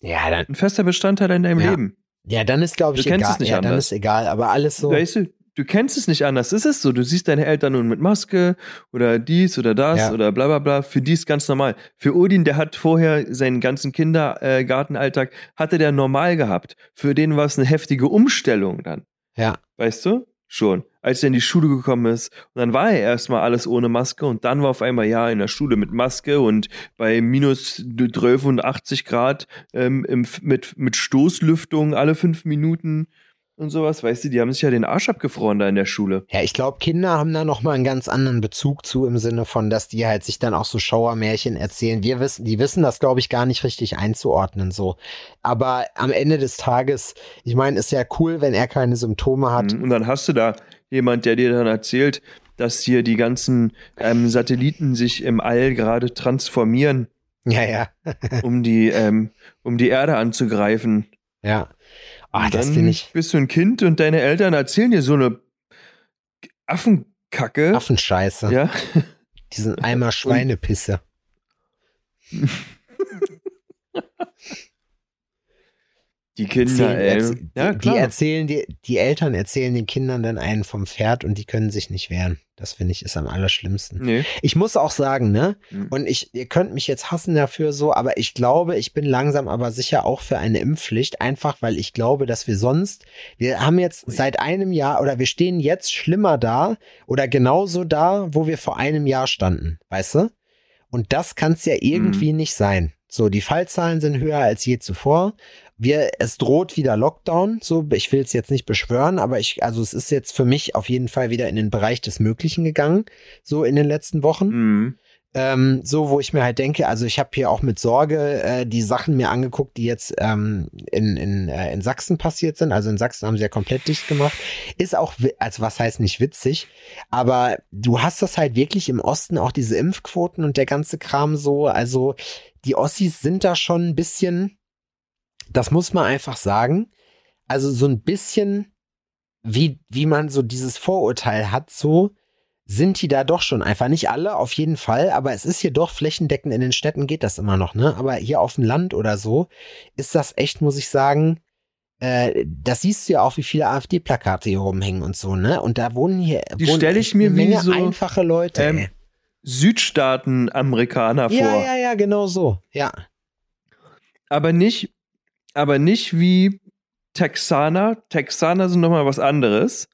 Ja, dann, ein fester Bestandteil in deinem Ja. Leben. ja, dann ist, glaube ich, Du kennst egal. es nicht ja, dann anders. ist egal, aber alles so. Weißt du, du kennst es nicht anders. Es ist so. Du siehst deine Eltern nun mit Maske oder dies oder das Ja. oder bla bla bla. Für die ist ganz normal. Für Odin, der hat vorher seinen ganzen Kindergartenalltag, hatte der normal gehabt. Für den war es eine heftige Umstellung dann. Ja. Weißt du? Schon. Als er in die Schule gekommen ist. Und dann war er erstmal alles ohne Maske und dann war auf einmal ja in der Schule mit Maske und bei minus 12 und 80 Grad ähm, im, mit, mit Stoßlüftung alle fünf Minuten und sowas. Weißt du, die haben sich ja den Arsch abgefroren da in der Schule. Ja, ich glaube, Kinder haben da noch mal einen ganz anderen Bezug zu im Sinne von, dass die halt sich dann auch so Schauermärchen erzählen. Wir wissen, die wissen das, glaube ich, gar nicht richtig einzuordnen so. Aber am Ende des Tages, ich meine, ist ja cool, wenn er keine Symptome hat. Mhm. Und dann hast du da jemand, der dir dann erzählt, dass hier die ganzen ähm, Satelliten sich im All gerade transformieren, Ja, ja, um die, ähm, um die Erde anzugreifen. ja. Und das finde ich bist du ein Kind und deine Eltern erzählen dir so eine Affenkacke. Affenscheiße. Ja. Diesen Eimer Schweinepisse. Die Kinder, Erzählen- ey. erz- Ja, die, die erzählen die, die Eltern erzählen den Kindern dann einen vom Pferd und die können sich nicht wehren. Das finde ich ist am allerschlimmsten. Nee. Ich muss auch sagen, ne? Mhm. Und ich, ihr könnt mich jetzt hassen dafür so, aber ich glaube, ich bin langsam aber sicher auch für eine Impfpflicht, einfach weil ich glaube, dass wir sonst, wir haben jetzt seit einem Jahr oder wir stehen jetzt schlimmer da oder genauso da, wo wir vor einem Jahr standen, weißt du? Und das kann es ja irgendwie nicht sein. So, die Fallzahlen sind höher als je zuvor. Wir, es droht wieder Lockdown. So, ich will es jetzt nicht beschwören, aber ich, also es ist jetzt für mich auf jeden Fall wieder in den Bereich des Möglichen gegangen. So in den letzten Wochen. Mhm. Ähm, so, wo ich mir halt denke, also ich habe hier auch mit Sorge äh, die Sachen mir angeguckt, die jetzt ähm, in, in, äh, in Sachsen passiert sind. Also in Sachsen haben sie ja komplett dicht gemacht. Ist auch, also was heißt nicht witzig, aber du hast das halt wirklich im Osten auch diese Impfquoten und der ganze Kram so. Also die Ossis sind da schon ein bisschen, das muss man einfach sagen, also so ein bisschen, wie, wie man so dieses Vorurteil hat, so sind die da doch schon einfach. Nicht alle, auf jeden Fall, aber es ist hier doch flächendeckend in den Städten geht das immer noch, ne? Aber hier auf dem Land oder so ist das echt, muss ich sagen, äh, das siehst du ja auch, wie viele AfD-Plakate hier rumhängen und so, ne? Und da wohnen hier Die wohnen stell ich mir eine wie Menge so, einfache Leute. ähm. Südstaaten-Amerikaner Ja, vor. ja, ja, genau so. Ja. Aber nicht, aber nicht wie Texaner. Texaner sind nochmal was anderes.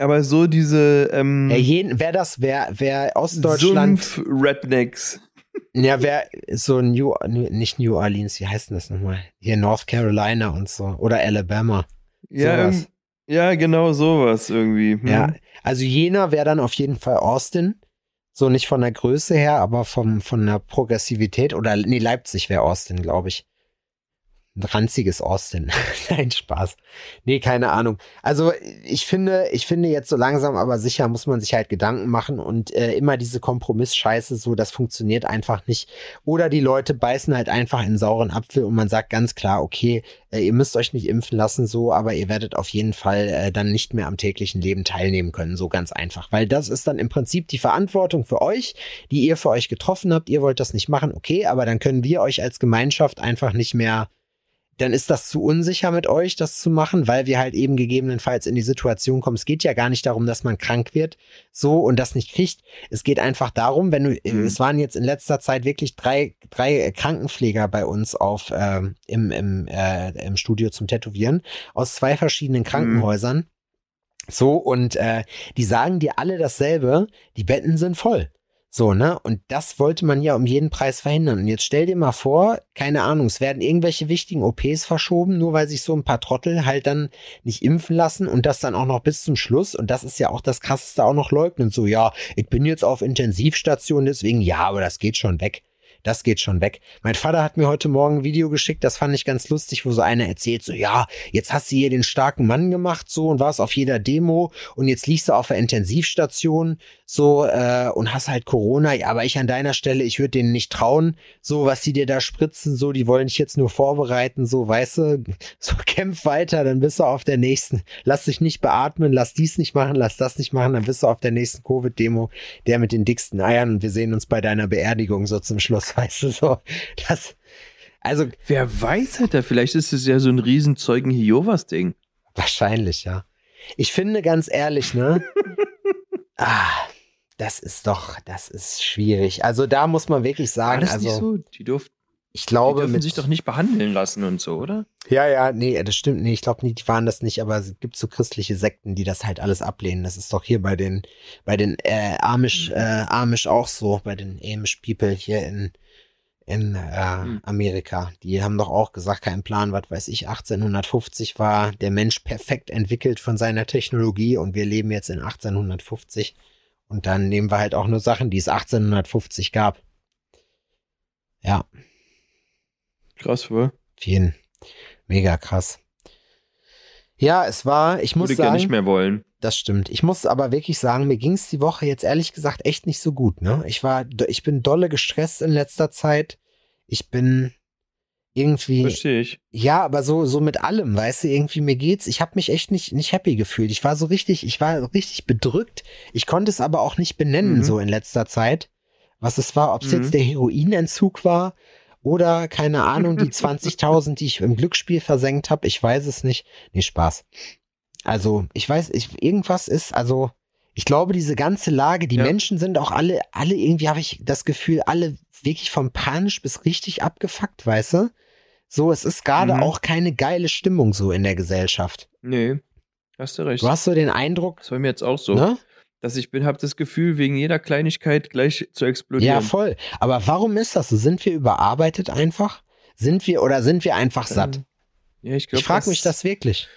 Aber so diese ähm, Ja, jeden, wer das, wer, wer Ostdeutschland, Sumpf-Rednecks. ja, wer so New, nicht New Orleans, wie heißt denn das nochmal? Hier North Carolina und so. Oder Alabama. Ja, Sowas. ja, genau sowas irgendwie. Hm. Ja, also Jena wäre dann auf jeden Fall Austin. So nicht von der Größe her, aber vom, von der Progressivität. Oder nee, Leipzig wäre Austin, glaube ich. Ein ranziges Austin. Nein, Spaß. Nee, keine Ahnung. Also ich finde, ich finde jetzt so langsam, aber sicher muss man sich halt Gedanken machen und äh, immer diese Kompromissscheiße, so das funktioniert einfach nicht. Oder die Leute beißen halt einfach in einen sauren Apfel und man sagt ganz klar, okay, äh, ihr müsst euch nicht impfen lassen, so, aber ihr werdet auf jeden Fall äh, dann nicht mehr am täglichen Leben teilnehmen können, so ganz einfach. Weil das ist dann im Prinzip die Verantwortung für euch, die ihr für euch getroffen habt. Ihr wollt das nicht machen, okay, aber dann können wir euch als Gemeinschaft einfach nicht mehr dann ist das zu unsicher mit euch, das zu machen, weil wir halt eben gegebenenfalls in die Situation kommen. Es geht ja gar nicht darum, dass man krank wird, so und das nicht kriegt. Es geht einfach darum, wenn du, Mhm. es waren jetzt in letzter Zeit wirklich drei, drei Krankenpfleger bei uns auf ähm, im, im, äh, im Studio zum Tätowieren aus zwei verschiedenen Krankenhäusern. So, und äh, die sagen dir alle dasselbe, die Betten sind voll. So, ne? Und das wollte man ja um jeden Preis verhindern. Und jetzt stell dir mal vor, keine Ahnung, es werden irgendwelche wichtigen OPs verschoben, nur weil sich so ein paar Trottel halt dann nicht impfen lassen und das dann auch noch bis zum Schluss. Und das ist ja auch das krasseste auch noch leugnen. So, ja, ich bin jetzt auf Intensivstation, deswegen, ja, aber das geht schon weg. Das geht schon weg. Mein Vater hat mir heute Morgen ein Video geschickt, das fand ich ganz lustig, wo so einer erzählt, so, ja, jetzt hast du hier den starken Mann gemacht, so, und warst auf jeder Demo und jetzt liegst du auf der Intensivstation, so, äh, und hast halt Corona, ja, aber ich an deiner Stelle, ich würde denen nicht trauen, so, was die dir da spritzen, so, die wollen dich jetzt nur vorbereiten, so, weißt du, so, kämpf weiter, dann bist du auf der nächsten, lass dich nicht beatmen, lass dies nicht machen, lass das nicht machen, dann bist du auf der nächsten Covid-Demo, der mit den dicksten Eiern und wir sehen uns bei deiner Beerdigung so zum Schluss, weißt du, so, das, also, Wer weiß, Alter, vielleicht ist es ja so ein riesen Zeugen-Jehovas-Ding. Wahrscheinlich, ja. Ich finde ganz ehrlich, ne? ah, das ist doch, das ist schwierig. Also da muss man wirklich War sagen, das also nicht so? Die, durf, ich die glaube dürfen mit sich doch nicht behandeln lassen und so, oder? Ja, ja, nee, das stimmt nicht. Ich glaube nicht, die waren das nicht, aber es gibt so christliche Sekten, die das halt alles ablehnen. Das ist doch hier bei den bei den äh, Amish äh, Amish auch so, bei den Amish People hier in in äh, Hm. Amerika. Die haben doch auch gesagt, kein Plan, was weiß ich, 1850 war der Mensch perfekt entwickelt von seiner Technologie und wir leben jetzt in 1850 und dann nehmen wir halt auch nur Sachen, die es 1850 gab. Ja, Krass, auf jeden. Mega krass. Ja, es war, ich muss Würde ich ja nicht sagen, mehr wollen. das stimmt. Ich muss aber wirklich sagen, mir ging es die Woche jetzt ehrlich gesagt echt nicht so gut, ne? Ich war, ich bin dolle gestresst in letzter Zeit. Ich bin irgendwie, Verstehe ich. ja, aber so, so mit allem, weißt du, irgendwie mir geht's, ich habe mich echt nicht, nicht happy gefühlt. Ich war so richtig, ich war richtig bedrückt. Ich konnte es aber auch nicht benennen, Mhm. so in letzter Zeit, was es war, ob es Mhm. jetzt der Heroinentzug war oder, keine Ahnung, die 20.000, die ich im Glücksspiel versenkt habe. Ich weiß es nicht. Nee, Spaß. Also, ich weiß, ich, irgendwas ist, also, ich glaube, diese ganze Lage, die Ja. Menschen sind auch alle, alle irgendwie habe ich das Gefühl, alle wirklich vom panisch bis richtig abgefuckt, weißt du? So, es ist gerade Mhm. auch keine geile Stimmung so in der Gesellschaft. Nee, hast du recht. Du hast so den Eindruck, Das war mir jetzt auch so. ne? Dass ich bin, habe das Gefühl, wegen jeder Kleinigkeit gleich zu explodieren. Ja, voll. Aber warum ist das so? Sind wir überarbeitet einfach? Sind wir oder sind wir einfach satt? Ja, ich glaube, Ich frage mich das wirklich.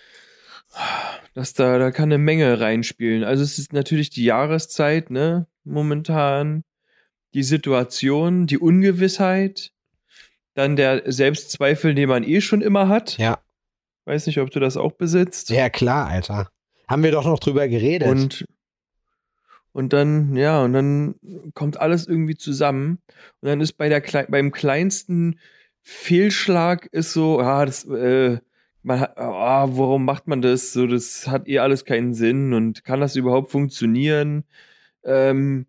dass da, da kann eine Menge reinspielen. Also es ist natürlich die Jahreszeit, ne, momentan, die Situation, die Ungewissheit, dann der Selbstzweifel, den man eh schon immer hat. Ja. Weiß nicht, ob du das auch besitzt. Ja, klar, Alter. Haben wir doch noch drüber geredet. Und, und dann, ja, und dann kommt alles irgendwie zusammen. Und dann ist bei der beim kleinsten Fehlschlag ist so, ah, das, äh, man hat, ah, warum macht man das? So, das hat eh alles keinen Sinn und kann das überhaupt funktionieren? Ähm,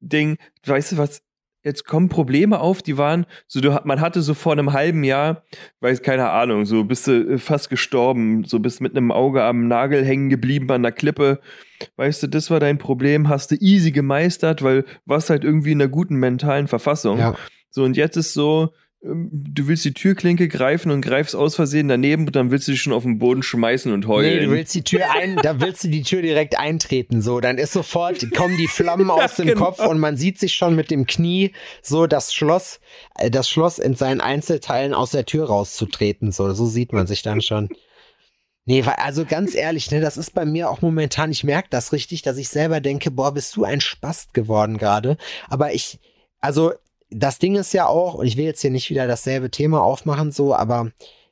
Ding, weißt du was? Jetzt kommen Probleme auf, die waren, so du, man hatte so vor einem halben Jahr, weiß keine Ahnung, so bist du äh, fast gestorben, so bist mit einem Auge am Nagel hängen geblieben an der Klippe. Weißt du, das war dein Problem, hast du easy gemeistert, weil warst halt irgendwie in einer guten mentalen Verfassung. ja. So, und jetzt ist so, du willst die Türklinke greifen und greifst aus Versehen daneben und dann willst du dich schon auf den Boden schmeißen und heulen. Nee, du willst die Tür ein, da willst du die Tür direkt eintreten, so. Dann ist sofort, kommen die Flammen aus dem genau. Kopf und man sieht sich schon mit dem Knie so das Schloss, äh, das Schloss in seinen Einzelteilen aus der Tür rauszutreten, so. So sieht man sich dann schon. Nee, also ganz ehrlich, ne, das ist bei mir auch momentan, ich merke das richtig, dass ich selber denke, boah, bist du ein Spast geworden gerade. Aber ich, also das Ding ist ja auch, und ich will jetzt hier nicht wieder dasselbe Thema aufmachen, so, aber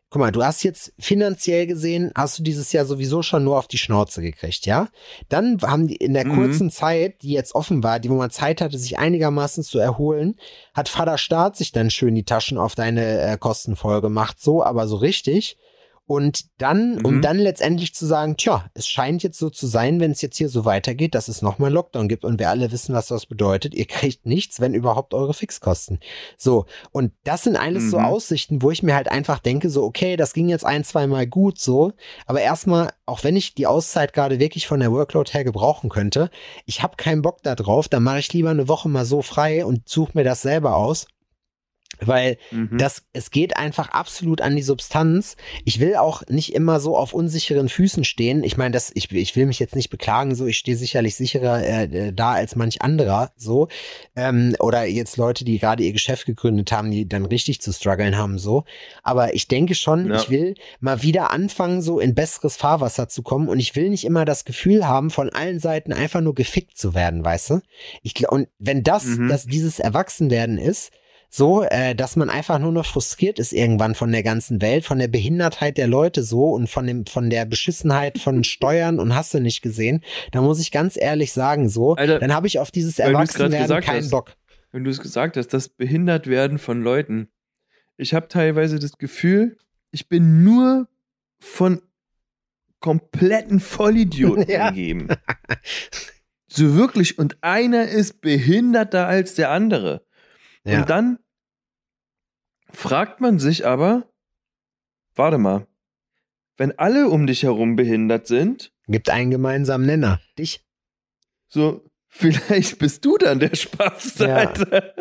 guck mal, du hast jetzt finanziell gesehen, hast du dieses Jahr sowieso schon nur auf die Schnauze gekriegt, ja? Dann haben die in der Mhm. kurzen Zeit, die jetzt offen war, die wo man Zeit hatte, sich einigermaßen zu erholen, hat Vater Staat sich dann schön die Taschen auf deine äh, Kosten voll gemacht, so, aber so richtig. Und dann, um Mhm. dann letztendlich zu sagen, tja, es scheint jetzt so zu sein, wenn es jetzt hier so weitergeht, dass es nochmal Lockdown gibt und wir alle wissen, was das bedeutet. Ihr kriegt nichts, wenn überhaupt eure Fixkosten. So. Und das sind alles so Mhm. Aussichten, wo ich mir halt einfach denke, so, okay, das ging jetzt ein, zwei Mal gut so. Aber erstmal, auch wenn ich die Auszeit gerade wirklich von der Workload her gebrauchen könnte, ich habe keinen Bock da drauf, dann mache ich lieber eine Woche mal so frei und suche mir das selber aus. Weil Mhm. das, es geht einfach absolut an die Substanz. Ich will auch nicht immer so auf unsicheren Füßen stehen. Ich meine, das, ich, ich will mich jetzt nicht beklagen, so, ich stehe sicherlich sicherer äh, äh, da als manch anderer, so. Ähm, oder jetzt Leute, die gerade ihr Geschäft gegründet haben, die dann richtig zu strugglen haben, so. Aber ich denke schon, Ja. ich will mal wieder anfangen, so in besseres Fahrwasser zu kommen. Und ich will nicht immer das Gefühl haben, von allen Seiten einfach nur gefickt zu werden, weißt du? Ich, und wenn das, Mhm. dass dieses Erwachsenwerden ist, so, äh, dass man einfach nur noch frustriert ist irgendwann von der ganzen Welt, von der Behindertheit der Leute so und von dem, von der Beschissenheit von Steuern und hast du nicht gesehen, da muss ich ganz ehrlich sagen, so, Alter, dann habe ich auf dieses Erwachsenwerden keinen hast. Bock. wenn du es gesagt hast, das Behindertwerden von Leuten. Ich habe teilweise das Gefühl, ich bin nur von kompletten Vollidioten Ja. umgeben. So wirklich. Und einer ist behinderter als der andere. Ja. Und dann fragt man sich aber, warte mal, wenn alle um dich herum behindert sind, Gibt einen gemeinsamen Nenner. Dich? so vielleicht bist du dann der Spaß, Ja. Alter.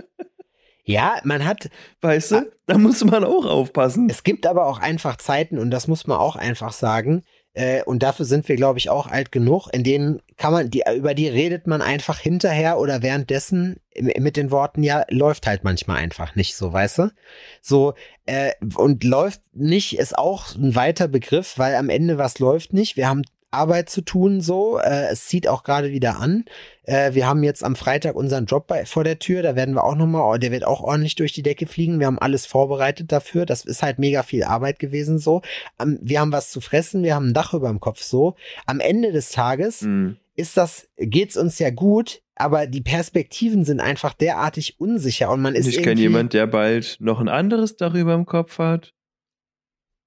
Ja, man hat, Weißt du? Da muss man auch aufpassen. Es gibt aber auch einfach Zeiten, und das muss man auch einfach sagen, äh, und dafür sind wir, glaube ich, auch alt genug, in denen kann man, die, über die redet man einfach hinterher oder währenddessen mit den Worten, ja, läuft halt manchmal einfach nicht so, weißt du? So, äh, und läuft nicht ist auch ein weiter Begriff, weil am Ende was läuft nicht. Wir haben Arbeit zu tun, so. Äh, es zieht auch gerade wieder an. Äh, wir haben jetzt am Freitag unseren Job bei, vor der Tür. Da werden wir auch nochmal, der wird auch ordentlich durch die Decke fliegen. Wir haben alles vorbereitet dafür. Das ist halt mega viel Arbeit gewesen, so. Am- wir haben was zu fressen. Wir haben ein Dach über dem Kopf, so. Am Ende des Tages Hm. ist das, geht's uns ja gut, aber die Perspektiven sind einfach derartig unsicher und man ist ich kenne jemand, der bald noch ein anderes Dach über dem Kopf hat.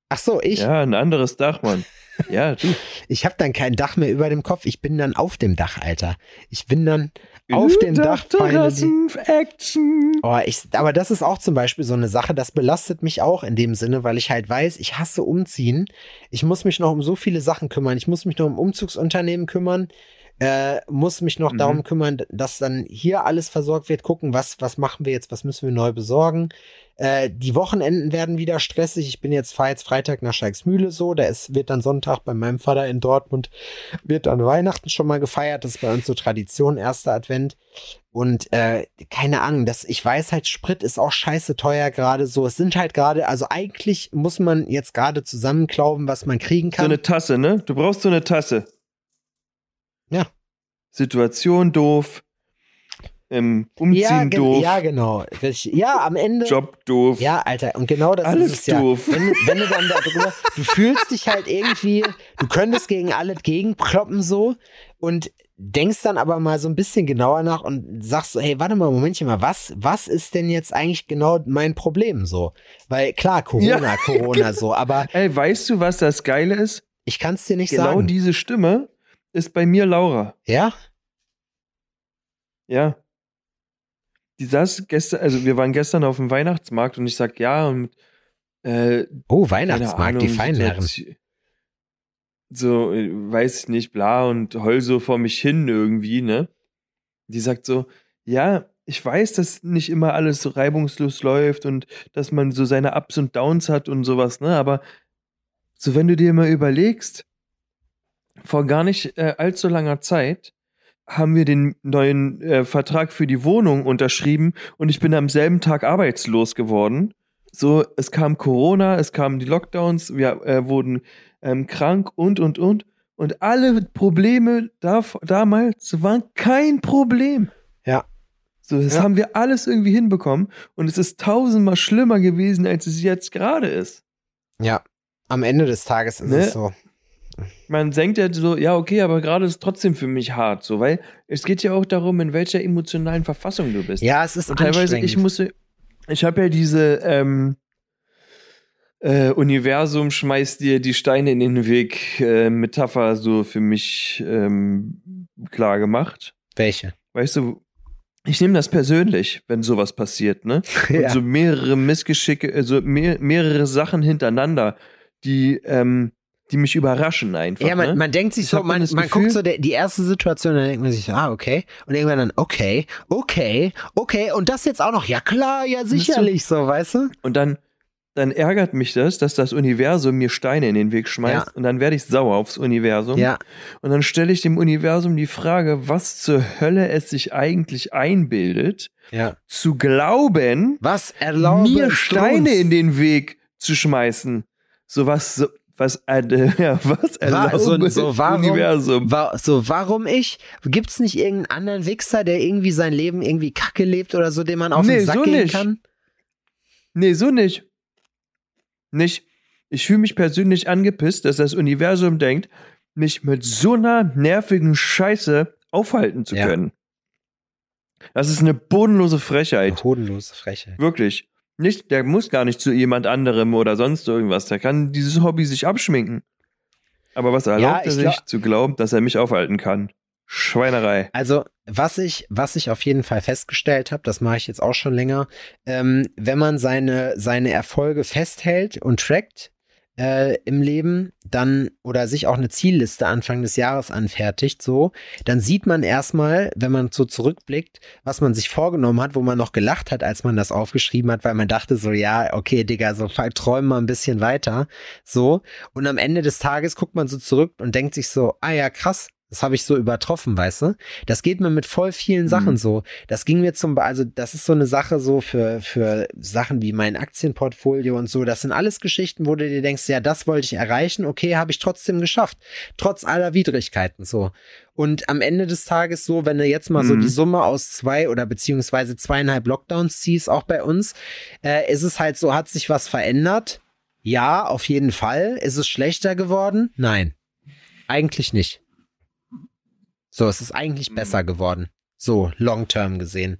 Ach so, ich. Ja, ein anderes Dach, Mann. Ja, du. Ich habe dann kein Dach mehr über dem Kopf. Ich bin dann auf dem Dach, Alter. Ich bin dann auf dem Dach. Dachterrassen Action. Oh, ich, aber das ist auch zum Beispiel so eine Sache, das belastet mich auch in dem Sinne, weil ich halt weiß, ich hasse umziehen. Ich muss mich noch um so viele Sachen kümmern. Ich muss mich noch um Umzugsunternehmen kümmern, äh, muss mich noch Mhm. darum kümmern, dass dann hier alles versorgt wird, gucken, was, was machen wir jetzt, was müssen wir neu besorgen. Äh, die Wochenenden werden wieder stressig. Ich bin jetzt, fahre jetzt Freitag nach Scheiksmühle so, da ist, wird dann Sonntag bei meinem Vater in Dortmund, wird dann Weihnachten schon mal gefeiert. Das ist bei uns so Tradition, erster Advent. Und äh, keine Ahnung, das, ich weiß halt, Sprit ist auch scheiße teuer gerade so. Es sind halt gerade, also eigentlich muss man jetzt gerade zusammenklauben, was man kriegen So kann. eine Tasse, ne? Du brauchst so eine Tasse. Ja. Situation doof. Ähm, ja, Umziehen gen- doof. ja, genau. Ja, am Ende. Job doof. Ja, Alter, und genau das Alles ist es ja. doof. Wenn, wenn du dann darüber, du fühlst dich halt irgendwie, du könntest gegen alle gegenkloppen so und denkst dann aber mal so ein bisschen genauer nach und sagst so, hey, warte mal, Momentchen mal, was, was ist denn jetzt eigentlich genau mein Problem so? Weil klar, Corona, Ja, Corona so, aber Ey, weißt du, was das Geile ist? ich kann es dir nicht Genau sagen. diese Stimme ist bei mir Laura. ja? Ja. Die saß gestern, also wir waren gestern auf dem Weihnachtsmarkt und ich sag ja und äh, Oh, Weihnachtsmarkt, die Ahnung, Feinherren. Situation- So, äh, weiß ich nicht, bla und heul so vor mich hin irgendwie, ne? Die sagt so, ja, ich weiß, dass nicht immer alles so reibungslos läuft und dass man so seine Ups und Downs hat und sowas, ne? Aber so, wenn du dir mal überlegst, vor gar nicht äh, allzu langer Zeit haben wir den neuen äh, Vertrag für die Wohnung unterschrieben und ich bin am selben Tag arbeitslos geworden. So, es kam Corona, es kamen die Lockdowns, wir äh, wurden ähm, krank und, und, und. Und alle Probleme da, damals waren kein Problem. Ja. So, das Ja. haben wir alles irgendwie hinbekommen und es ist tausendmal schlimmer gewesen, als es jetzt gerade ist. Ja. Am Ende des Tages ist Ne? es so. Man denkt ja so, ja, okay, aber gerade ist trotzdem für mich hart, so, weil es geht ja auch darum, in welcher emotionalen Verfassung du bist. Ja, es ist Und teilweise, ich musste, ich habe ja diese ähm, äh, Universum schmeißt dir die Steine in den Weg äh, Metapher so für mich ähm, klar gemacht. Welche? Weißt du, ich nehme das persönlich, wenn sowas passiert, ne? Und Ja. so mehrere Missgeschicke, also mehr, mehrere Sachen hintereinander, die, ähm, die mich überraschen einfach. Ja, man, ne? man denkt sich Ich so, man, man guckt so der, die erste Situation, dann denkt man sich so, ah, okay. Und irgendwann dann, okay, okay, okay. Und das jetzt auch noch, ja klar, ja sicherlich so, weißt du? Und dann, dann ärgert mich das, dass das Universum mir Steine in den Weg schmeißt Ja. und dann werde ich sauer aufs Universum. Ja, Und dann stelle ich dem Universum die Frage, was zur Hölle es sich eigentlich einbildet, ja. zu glauben, Was erlaubt mir Steine in den Weg zu schmeißen. So was, so, was, äh, ja, was erlaubt so- so warum- Universum? Wa so, warum ich? Gibt's nicht irgendeinen anderen Wichser, der irgendwie sein Leben irgendwie kacke lebt oder so, den man auf Nee, den Sack so gehen nicht. kann? Nee, so nicht. Nicht. Ich fühle mich persönlich angepisst, dass das Universum denkt, mich mit so einer nervigen Scheiße aufhalten zu Ja. können. Das ist eine bodenlose Frechheit. Hodenlose Frechheit. Wirklich. Nicht, der muss gar nicht zu jemand anderem oder sonst irgendwas. Der kann dieses Hobby sich abschminken. Aber was erlaubt ich er sich glaub- zu glauben, dass er mich aufhalten kann? Schweinerei. Also, was ich, was ich auf jeden Fall festgestellt habe, das mache ich jetzt auch schon länger, ähm, wenn man seine, seine Erfolge festhält und trackt äh, im Leben, dann oder sich auch eine Zielliste Anfang des Jahres anfertigt, so, dann sieht man erstmal, wenn man so zurückblickt, was man sich vorgenommen hat, wo man noch gelacht hat, als man das aufgeschrieben hat, weil man dachte so, ja, okay, Digga, so träum mal ein bisschen weiter, so. Und am Ende des Tages guckt man so zurück und denkt sich so, ah ja, krass, das habe ich so übertroffen, weißt du? Das geht mir mit voll vielen Sachen Mhm. so. Das ging mir zum, also das ist so eine Sache so für, für Sachen wie mein Aktienportfolio und so. Das sind alles Geschichten, wo du dir denkst, ja, das wollte ich erreichen. Okay, habe ich trotzdem geschafft. Trotz aller Widrigkeiten so. Und am Ende des Tages so, wenn du jetzt mal so Mhm. die Summe aus zwei oder beziehungsweise zweieinhalb Lockdowns ziehst, auch bei uns, äh, ist es halt so, hat sich was verändert? Ja, auf jeden Fall. Ist es schlechter geworden? Nein. Eigentlich nicht. So, es ist eigentlich Mhm. besser geworden. So, long term gesehen.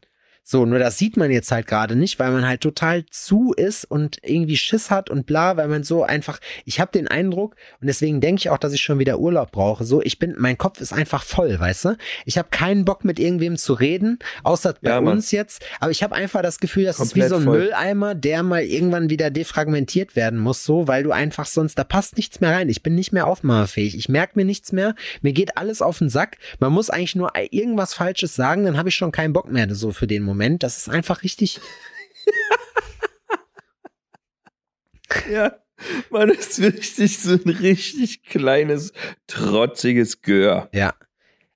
So, nur das sieht man jetzt halt gerade nicht, weil man halt total zu ist und irgendwie Schiss hat und bla, weil man so einfach, ich habe den Eindruck und deswegen denke ich auch, dass ich schon wieder Urlaub brauche. So, ich bin, mein Kopf ist einfach voll, weißt du? Ich habe keinen Bock mit irgendwem zu reden, außer bei Ja, uns jetzt, aber ich habe einfach das Gefühl, das ist wie so ein voll. Mülleimer, der mal irgendwann wieder defragmentiert werden muss, so, weil du einfach sonst, da passt nichts mehr rein. Ich bin nicht mehr aufnahmefähig. Ich merke mir nichts mehr. Mir geht alles auf den Sack. Man muss eigentlich nur irgendwas Falsches sagen, dann habe ich schon keinen Bock mehr so für den Moment. Das ist einfach richtig. Ja, man ist richtig so ein richtig kleines, trotziges Gör. Ja.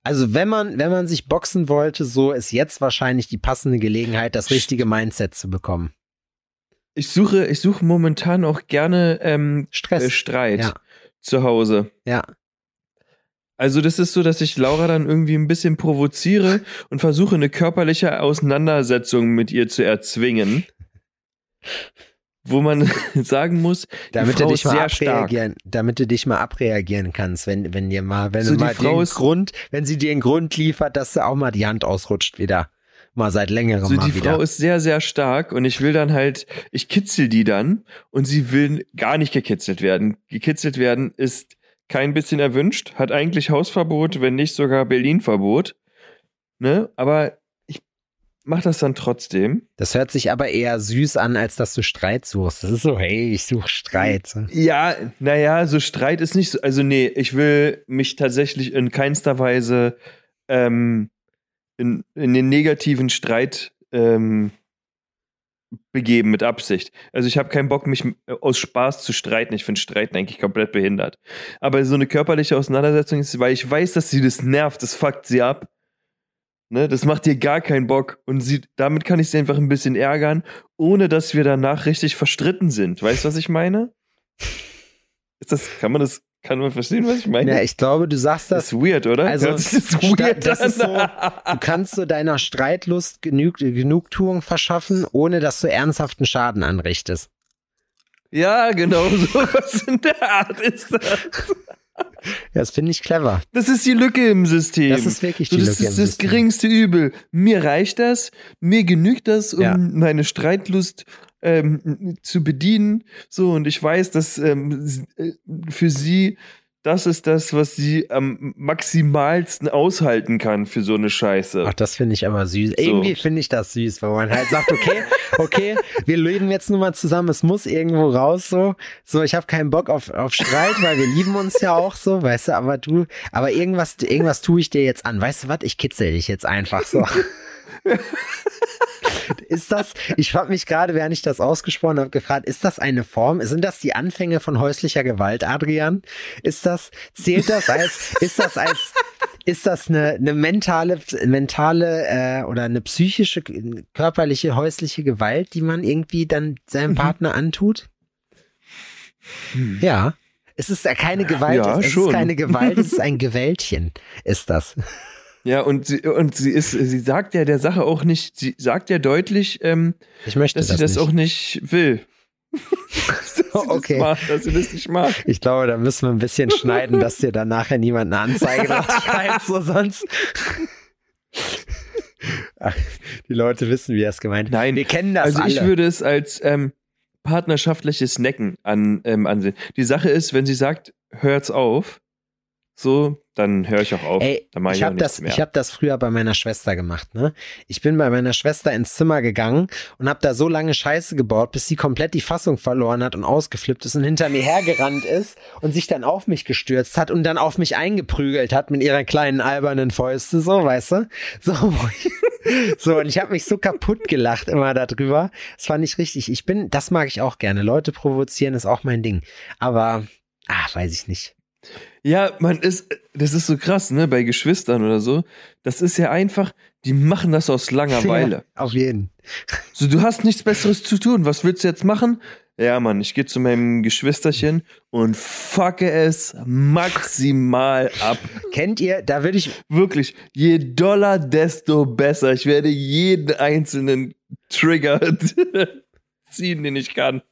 Also wenn man, wenn man sich boxen wollte, so ist jetzt wahrscheinlich die passende Gelegenheit, das richtige Mindset zu bekommen. Ich suche, ich suche momentan auch gerne ähm, Stress. äh, Streit Ja. zu Hause. Ja. Also das ist so, dass ich Laura dann irgendwie ein bisschen provoziere und versuche eine körperliche Auseinandersetzung mit ihr zu erzwingen. Wo man sagen muss, Damit du dich mal sehr stark. abreagieren, damit du dich mal abreagieren kannst, wenn, wenn dir mal, wenn So, mal Frau den ist- Grund, wenn sie dir einen Grund liefert, dass du auch mal die Hand ausrutscht wieder. Mal seit längerem So, mal die wieder. Frau ist sehr, sehr stark und ich will dann halt, ich kitzel die dann und sie will gar nicht gekitzelt werden. Gekitzelt werden ist kein bisschen erwünscht, hat eigentlich Hausverbot, wenn nicht sogar Berlin-Verbot. Ne? Aber ich mach das dann trotzdem. Das hört sich aber eher süß an, als dass du Streit suchst. Das ist so, hey, ich suche Streit. Ja, naja, so Streit ist nicht so, also nee, ich will mich tatsächlich in keinster Weise ähm, in, in den negativen Streit ähm, begeben mit Absicht. Also ich habe keinen Bock, mich äh, aus Spaß zu streiten. Ich finde Streiten eigentlich komplett behindert. Aber so eine körperliche Auseinandersetzung ist, weil ich weiß, dass sie das nervt, das fuckt sie ab. Ne, das macht ihr gar keinen Bock. Und sie, damit kann ich sie einfach ein bisschen ärgern, ohne dass wir danach richtig verstritten sind. Weißt du, was ich meine? Ist das, kann man das kann man verstehen, was ich meine? Ja, ich glaube, du sagst das. Das ist weird, oder? Also, das ist weird. das ist so, du kannst so deiner Streitlust genug, Genugtuung verschaffen, ohne dass du ernsthaften Schaden anrichtest. Ja, genau so was in der Art ist das. Ja, das finde ich clever. Das ist die Lücke im System. Das ist wirklich die so, Lücke Das ist das geringste Übel. Mir reicht das, mir genügt das, um Ja. meine Streitlust ähm, zu bedienen. So, und ich weiß, dass ähm, äh, für sie das ist das, was sie am maximalsten aushalten kann für so eine Scheiße. Ach, das finde ich aber süß. Irgendwie finde ich das süß, weil man halt sagt, okay, okay, wir leben jetzt nun mal zusammen, es muss irgendwo raus, so. So, ich habe keinen Bock auf, auf Streit, weil wir lieben uns ja auch so, weißt du, aber du, aber irgendwas, irgendwas tue ich dir jetzt an. Weißt du was? Ich kitzel dich jetzt einfach so. Ist das, ich habe mich gerade, während ich das ausgesprochen habe, gefragt, ist das eine Form? Sind das die Anfänge von häuslicher Gewalt, Adrian? Ist das, zählt das als, ist das als, ist das eine, eine mentale, mentale äh, oder eine psychische, körperliche, häusliche Gewalt, die man irgendwie dann seinem Partner antut? Ja. Es ist ja keine Gewalt, Ja, es schon. ist keine Gewalt, es ist ein Gewältchen, ist das. Ja, und sie, und sie ist, sie sagt ja der Sache auch nicht, sie sagt ja deutlich, ähm, Ich möchte dass das, sie das nicht. auch nicht will. dass sie Okay. das mag, dass sie das nicht mag. Ich glaube, da müssen wir ein bisschen schneiden, dass dir dann nachher niemand eine Anzeige schreibt, so sonst. Die Leute wissen, wie er es gemeint hat. Nein, wir kennen das also alle. ich würde es als ähm, partnerschaftliches Necken an, ähm, ansehen. Die Sache ist, wenn sie sagt, hört's auf, so, dann höre ich auch auf. Ey, dann ich ich, habe das, mehr. ich das früher bei meiner Schwester gemacht. Ne? Ich bin bei meiner Schwester ins Zimmer gegangen und habe da so lange Scheiße gebaut, bis sie komplett die Fassung verloren hat und ausgeflippt ist und hinter mir hergerannt ist und sich dann auf mich gestürzt hat und dann auf mich eingeprügelt hat mit ihrer kleinen albernen Fäuste, so, weißt du? So, so und ich habe mich so kaputt gelacht immer darüber. Das fand ich richtig. Ich bin, das mag ich auch gerne. Leute provozieren ist auch mein Ding. Aber, ah, weiß ich nicht. Ja, man ist, das ist so krass, ne, bei Geschwistern oder so. Das ist ja einfach, die machen das aus Langeweile. Ja, auf jeden. So, du hast nichts Besseres zu tun. Was willst du jetzt machen? Ja, Mann, ich gehe zu meinem Geschwisterchen und fucke es maximal ab. Kennt ihr, da würde ich, Wirklich, je doller, desto besser. Ich werde jeden einzelnen Trigger ziehen, den ich kann.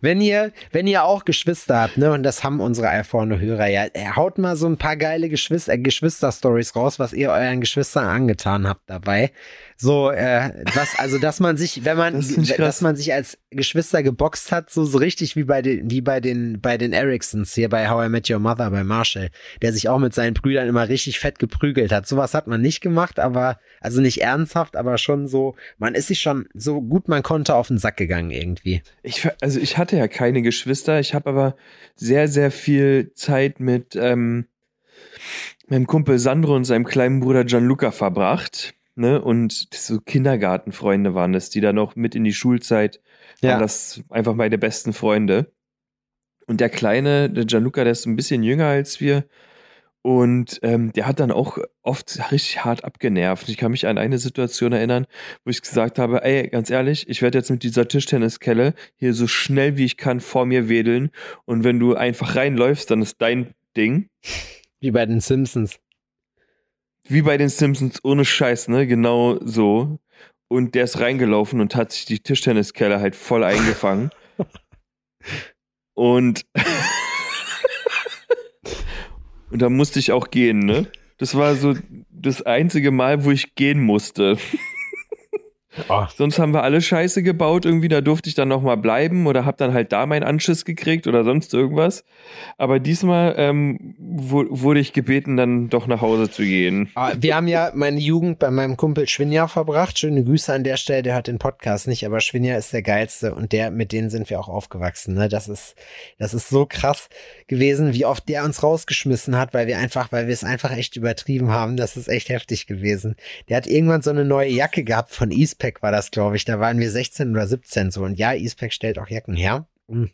Wenn ihr, wenn ihr auch Geschwister habt, ne, und das haben unsere iPhone Hörer ja, äh, haut mal so ein paar geile Geschwister, äh, Geschwister-Stories raus, was ihr euren Geschwistern angetan habt dabei. So, äh, was, also, dass man sich, wenn man, Das dass man sich als Geschwister geboxt hat, so, so richtig wie bei den, wie bei den, bei den Ericssons hier bei How I Met Your Mother bei Marshall, der sich auch mit seinen Brüdern immer richtig fett geprügelt hat. Sowas hat man nicht gemacht, aber, also nicht ernsthaft, aber schon so, man ist sich schon so gut man konnte auf den Sack gegangen irgendwie. Ich, also ich hatte ja keine Geschwister, ich habe aber sehr, sehr viel Zeit mit ähm, meinem Kumpel Sandro und seinem kleinen Bruder Gianluca verbracht. Ne? Und so Kindergartenfreunde waren das, die dann auch mit in die Schulzeit Ja. waren das einfach meine besten Freunde. Und der Kleine, der Gianluca, der ist ein bisschen jünger als wir. Und ähm, der hat dann auch oft richtig hart abgenervt. Ich kann mich an eine Situation erinnern, wo ich gesagt habe, ey, ganz ehrlich, ich werde jetzt mit dieser Tischtenniskelle hier so schnell wie ich kann vor mir wedeln. Und wenn du einfach reinläufst, dann ist dein Ding. Wie bei den Simpsons. Wie bei den Simpsons, ohne Scheiß, ne? Genau so. Und der ist reingelaufen und hat sich die Tischtenniskelle halt voll eingefangen. und und da musste ich auch gehen, ne? Das war so das einzige Mal, wo ich gehen musste. Oh. Sonst haben wir alle Scheiße gebaut, irgendwie, da durfte ich dann nochmal bleiben oder hab dann halt da meinen Anschiss gekriegt oder sonst irgendwas. Aber diesmal ähm, wu- wurde ich gebeten, dann doch nach Hause zu gehen. Ah, Wir haben ja meine Jugend bei meinem Kumpel Schwinja verbracht. Schöne Grüße an der Stelle, der hat den Podcast nicht, aber Schwinja ist der geilste und der, mit denen sind wir auch aufgewachsen. Ne? Das ist, das ist so krass gewesen, wie oft der uns rausgeschmissen hat, weil wir einfach, weil wir es einfach echt übertrieben haben. Das ist echt heftig gewesen. Der hat irgendwann so eine neue Jacke gehabt von East Eastpack war das, glaube ich. Da waren wir 16 oder 17 so. Und ja, Eastpack stellt auch Jacken her. Mhm.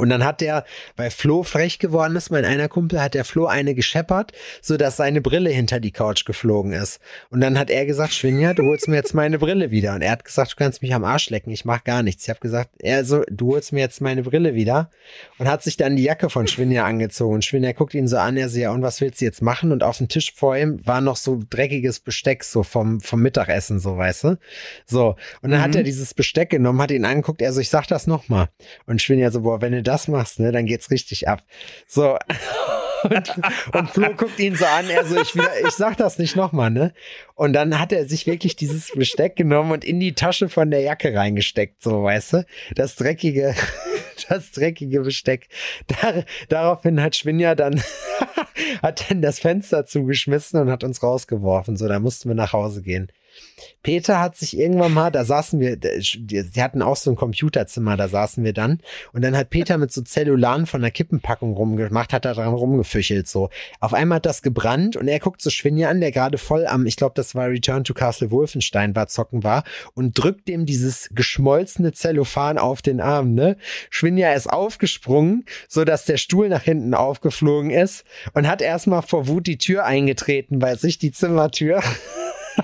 Und dann hat der, weil Flo frech geworden ist, mein einer Kumpel, hat der Flo eine gescheppert, so dass seine Brille hinter die Couch geflogen ist. Und dann hat er gesagt, Schwinja, du holst mir jetzt meine Brille wieder. Und er hat gesagt, du kannst mich am Arsch lecken, ich mach gar nichts. Ich habe gesagt, er so, du holst mir jetzt meine Brille wieder. Und hat sich dann die Jacke von Schwinja angezogen. Und Schwinja guckt ihn so an, er so, ja, und was willst du jetzt machen? Und auf dem Tisch vor ihm war noch so dreckiges Besteck, so vom, vom Mittagessen, so, weißt du? So. Und dann Mhm. hat er dieses Besteck genommen, hat ihn angeguckt, er so, ich sag das nochmal. Und Schwinja so, boah, wenn du das machst, ne, dann geht's richtig ab. So. Und, und Flo guckt ihn so an, er so, ich, wieder, ich sag das nicht nochmal, ne? Und dann hat er sich wirklich dieses Besteck genommen und in die Tasche von der Jacke reingesteckt, so, weißt du? Das dreckige, das dreckige Besteck. Dar, daraufhin hat Schwinja dann, hat dann das Fenster zugeschmissen und hat uns rausgeworfen, so, da mussten wir nach Hause gehen. Peter hat sich irgendwann mal, da saßen wir, sie hatten auch so ein Computerzimmer, da saßen wir dann. Und dann hat Peter mit so Zellularen von der Kippenpackung rumgemacht, hat da dran rumgefüchelt, so. Auf einmal hat das gebrannt und er guckt so Schwinja an, der gerade voll am, ich glaube, das war Return to Castle Wolfenstein war, zocken war und drückt dem dieses geschmolzene Zellophan auf den Arm, ne? Schwinja ist aufgesprungen, so dass der Stuhl nach hinten aufgeflogen ist und hat erstmal vor Wut die Tür eingetreten bei sich, die Zimmertür.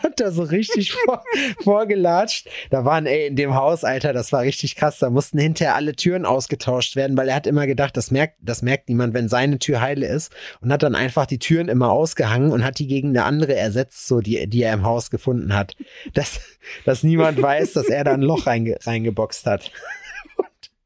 hat da so richtig vor, vorgelatscht. Da waren, ey, in dem Haus, Alter, das war richtig krass. Da mussten hinterher alle Türen ausgetauscht werden, weil er hat immer gedacht, das merkt, das merkt niemand, wenn seine Tür heile ist. Und hat dann einfach die Türen immer ausgehangen und hat die gegen eine andere ersetzt, so die, die er im Haus gefunden hat. Dass, dass niemand weiß, dass er da ein Loch reinge, reingeboxt hat.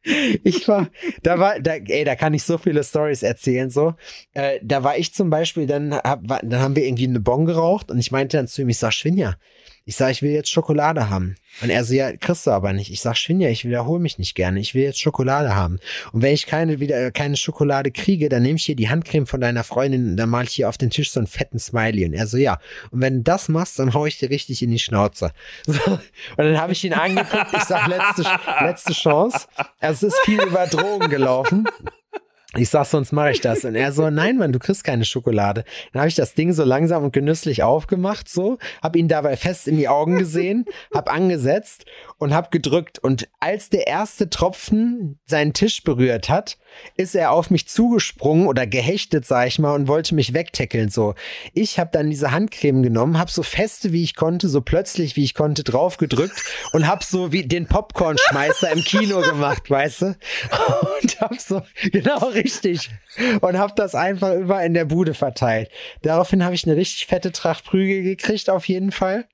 Ich war, da war, da, ey, da kann ich so viele Stories erzählen, so. Äh, da war ich zum Beispiel, dann, hab, dann haben wir irgendwie eine Bon geraucht und ich meinte dann zu ihm, ich sag, Schwinja, ich sag, ich will jetzt Schokolade haben. Und er so, ja, kriegst du aber nicht. Ich sag, Schwinja, ich wiederhole mich nicht gerne. Ich will jetzt Schokolade haben. Und wenn ich keine, wieder, äh, keine Schokolade kriege, dann nehme ich hier die Handcreme von deiner Freundin und dann mal ich hier auf den Tisch so einen fetten Smiley. Und er so, ja. Und wenn du das machst, dann hau ich dir richtig in die Schnauze. So. Und dann habe ich ihn angeguckt. Ich sag, letzte, letzte Chance. Also es ist viel über Drogen gelaufen. Ich sag, sonst mache ich das. Und er so, nein, Mann, du kriegst keine Schokolade. Dann habe ich das Ding so langsam und genüsslich aufgemacht, so, hab ihn dabei fest in die Augen gesehen, hab angesetzt und hab gedrückt. Und als der erste Tropfen seinen Tisch berührt hat, ist er auf mich zugesprungen oder gehechtet, sag ich mal, und wollte mich wegtackeln, so. Ich habe dann diese Handcreme genommen, hab so feste wie ich konnte, so plötzlich wie ich konnte, drauf gedrückt und hab so wie den Popcornschmeißer im Kino gemacht, weißt du? Und hab so, genau richtig. Und hab das einfach über in der Bude verteilt. Daraufhin habe ich eine richtig fette Tracht Prügel gekriegt, auf jeden Fall.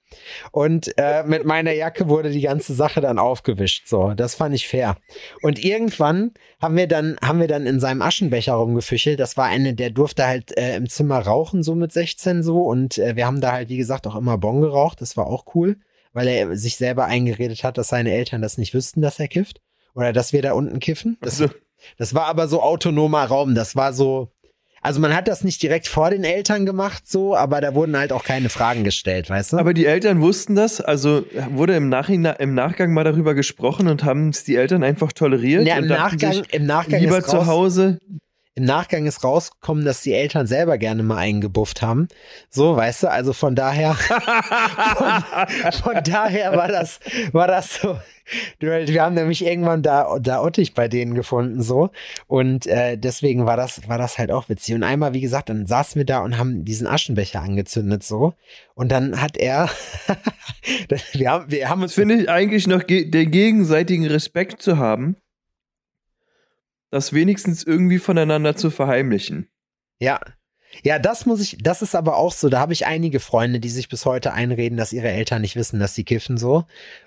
Und äh, mit meiner Jacke wurde die ganze Sache dann aufgewischt. So, das fand ich fair. Und irgendwann haben wir dann, haben wir dann in seinem Aschenbecher rumgefischelt. Das war eine, der durfte halt äh, im Zimmer rauchen, so mit 16 so. Und äh, wir haben da halt, wie gesagt, auch immer Bon geraucht. Das war auch cool, weil er sich selber eingeredet hat, dass seine Eltern das nicht wüssten, dass er kifft. Oder dass wir da unten kiffen. Das, Also, das war aber so autonomer Raum. Das war so. Also man hat das nicht direkt vor den Eltern gemacht, so, aber da wurden halt auch keine Fragen gestellt, weißt du? aber die Eltern wussten das, also wurde im, Nachhinein, im Nachgang mal darüber gesprochen und haben es die Eltern einfach toleriert. ja, im Nachgang, sich, im Nachgang lieber zu Hause. Im Nachgang ist rausgekommen, dass die Eltern selber gerne mal eingebufft haben. So, weißt du, also von daher, von, von daher war das, war das so. Wir haben nämlich irgendwann da, da Ottich bei denen gefunden, so. Und äh, deswegen war das, war das halt auch witzig. Und einmal, wie gesagt, dann saßen wir da und haben diesen Aschenbecher angezündet, so. Und dann hat er, wir haben, wir haben uns finde ich eigentlich noch ge den gegenseitigen Respekt zu haben, das wenigstens irgendwie voneinander zu verheimlichen. Ja. Ja, das muss ich, das ist aber auch so. Da habe ich einige Freunde, die sich bis heute einreden, dass ihre Eltern nicht wissen, dass sie kiffen so.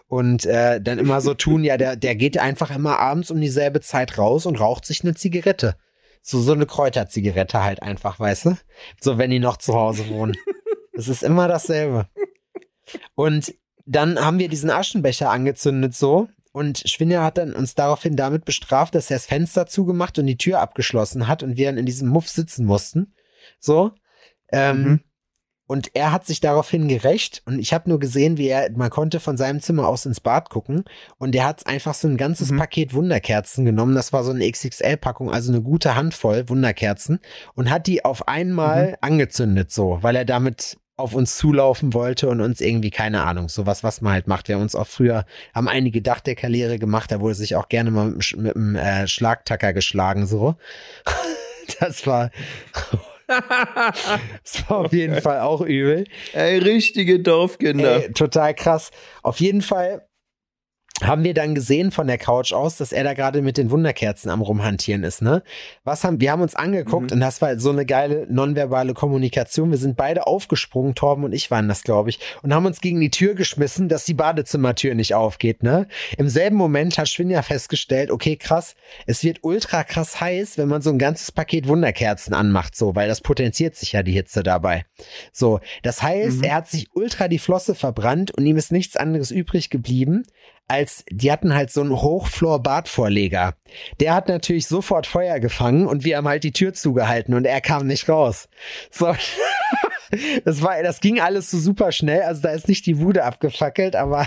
Und äh, dann immer so tun, ja, der, der geht einfach immer abends um dieselbe Zeit raus und raucht sich eine Zigarette. So, so eine Kräuterzigarette halt einfach, weißt du? So, wenn die noch zu Hause wohnen. Es ist immer dasselbe. Und dann haben wir diesen Aschenbecher angezündet so. Und Schwinner hat dann uns daraufhin damit bestraft, dass er das Fenster zugemacht und die Tür abgeschlossen hat und wir dann in diesem Muff sitzen mussten. So. Ähm, Mhm. Und er hat sich daraufhin gerecht und ich habe nur gesehen, wie er, man konnte von seinem Zimmer aus ins Bad gucken und er hat einfach so ein ganzes Mhm. Paket Wunderkerzen genommen. Das war so eine XXL-Packung, also eine gute Handvoll Wunderkerzen und hat die auf einmal angezündet so, weil er damit auf uns zulaufen wollte und uns irgendwie, keine Ahnung, sowas, was man halt macht. Wir haben uns auch früher, haben einige Dachdeckerlehre gemacht, da wurde sich auch gerne mal mit, dem mit äh, Schlagtacker geschlagen, so. Das war, das war auf jeden Fall auch übel. Ey, richtige Dorfkinder. Ey, total krass. Auf jeden Fall haben wir dann gesehen von der Couch aus, dass er da gerade mit den Wunderkerzen am rumhantieren ist, ne? Was haben, wir haben uns angeguckt Mhm. und das war so eine geile nonverbale Kommunikation. Wir sind beide aufgesprungen, Torben und ich waren das, glaube ich, und haben uns gegen die Tür geschmissen, dass die Badezimmertür nicht aufgeht, ne? Im selben Moment hat Schwinja festgestellt, okay, krass, es wird ultra krass heiß, wenn man so ein ganzes Paket Wunderkerzen anmacht, so, weil das potenziert sich ja die Hitze dabei. So, das heißt, Mhm. er hat sich ultra die Flosse verbrannt und ihm ist nichts anderes übrig geblieben, als die hatten halt so einen Hochflor-Badvorleger. Der hat natürlich sofort Feuer gefangen und wir haben halt die Tür zugehalten und er kam nicht raus. So. Das war, das ging alles so super schnell. Also da ist nicht die Bude abgefackelt, aber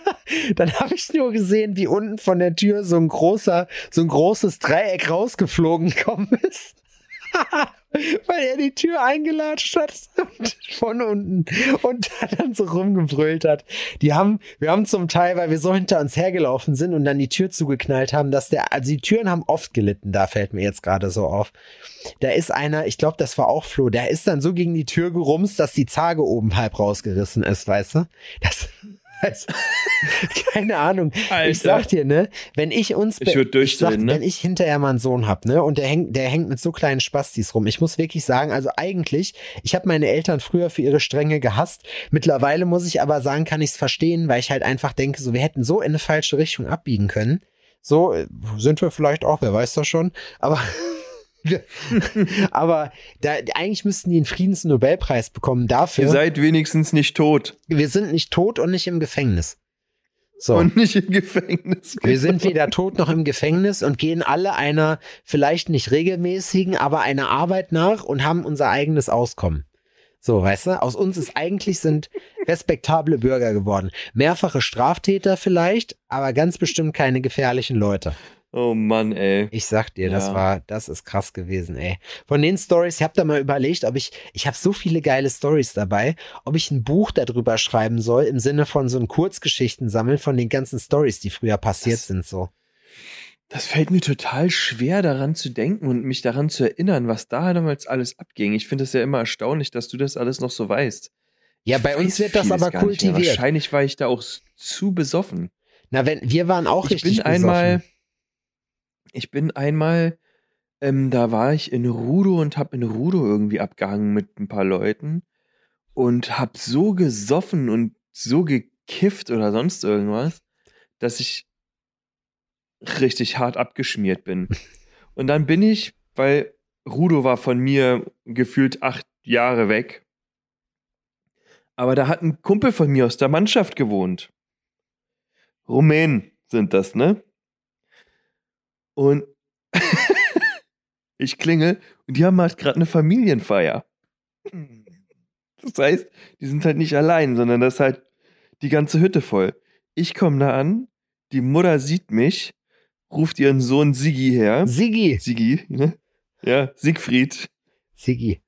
dann habe ich nur gesehen, wie unten von der Tür so ein großer, so ein großes Dreieck rausgeflogen gekommen ist. Weil er die Tür eingelatscht hat von unten und da dann so rumgebrüllt hat. Die haben, wir haben zum Teil, weil wir so hinter uns hergelaufen sind und dann die Tür zugeknallt haben, dass der, also die Türen haben oft gelitten, da fällt mir jetzt gerade so auf. Da ist einer, ich glaube, das war auch Flo, der ist dann so gegen die Tür gerumst, dass die Zage oben halb rausgerissen ist, weißt du? Das, also, keine Ahnung. Alter. Ich sag dir, ne, wenn ich uns, Ich ich sag, ne? wenn ich hinterher mal einen Sohn hab, ne, und der hängt, der hängt mit so kleinen Spastis rum. Ich muss wirklich sagen, also eigentlich, ich habe meine Eltern früher für ihre Strenge gehasst. Mittlerweile muss ich aber sagen, kann ich es verstehen, weil ich halt einfach denke, so wir hätten so in eine falsche Richtung abbiegen können. So äh, sind wir vielleicht auch, wer weiß das schon. Aber aber da, eigentlich müssten die einen Friedensnobelpreis bekommen dafür. Ihr seid wenigstens nicht tot wir sind nicht tot und nicht im Gefängnis. So. und nicht im Gefängnis. Wir sind weder tot noch im Gefängnis und gehen alle einer vielleicht nicht regelmäßigen, aber einer Arbeit nach und haben unser eigenes Auskommen. So, weißt du? Aus uns ist eigentlich sind respektable Bürger geworden. Mehrfache Straftäter vielleicht, aber ganz bestimmt keine gefährlichen Leute. Oh Mann, ey. Ich sag dir, das Ja. war, das ist krass gewesen, ey. Von den Stories, ich habe da mal überlegt, ob ich, ich habe so viele geile Stories dabei, ob ich ein Buch darüber schreiben soll, im Sinne von so ein Kurzgeschichten sammeln von den ganzen Stories, die früher passiert Das- sind, so. Das fällt mir total schwer, daran zu denken und mich daran zu erinnern, was da damals alles abging. Ich finde es ja immer erstaunlich, dass du das alles noch so weißt. Ja, Ich bei uns wird das aber kultiviert. Wahrscheinlich war ich da auch zu besoffen. Na, wenn, wir waren auch ich richtig bin einmal, besoffen. Ich bin einmal, ähm, da war ich in Rudo und hab in Rudo irgendwie abgehangen mit ein paar Leuten und hab so gesoffen und so gekifft oder sonst irgendwas, dass ich richtig hart abgeschmiert bin. Und dann bin ich, weil Rudo war von mir gefühlt acht Jahre weg. Aber da hat ein Kumpel von mir aus der Mannschaft gewohnt. Rumänen sind das, ne? Und ich klingel und die haben halt gerade eine Familienfeier. Das heißt, die sind halt nicht allein, sondern das ist halt die ganze Hütte voll. Ich komme da an, die Mutter sieht mich, ruft ihren Sohn Sigi her. Sigi. Sigi, ne? Ja, Siegfried. Sigi.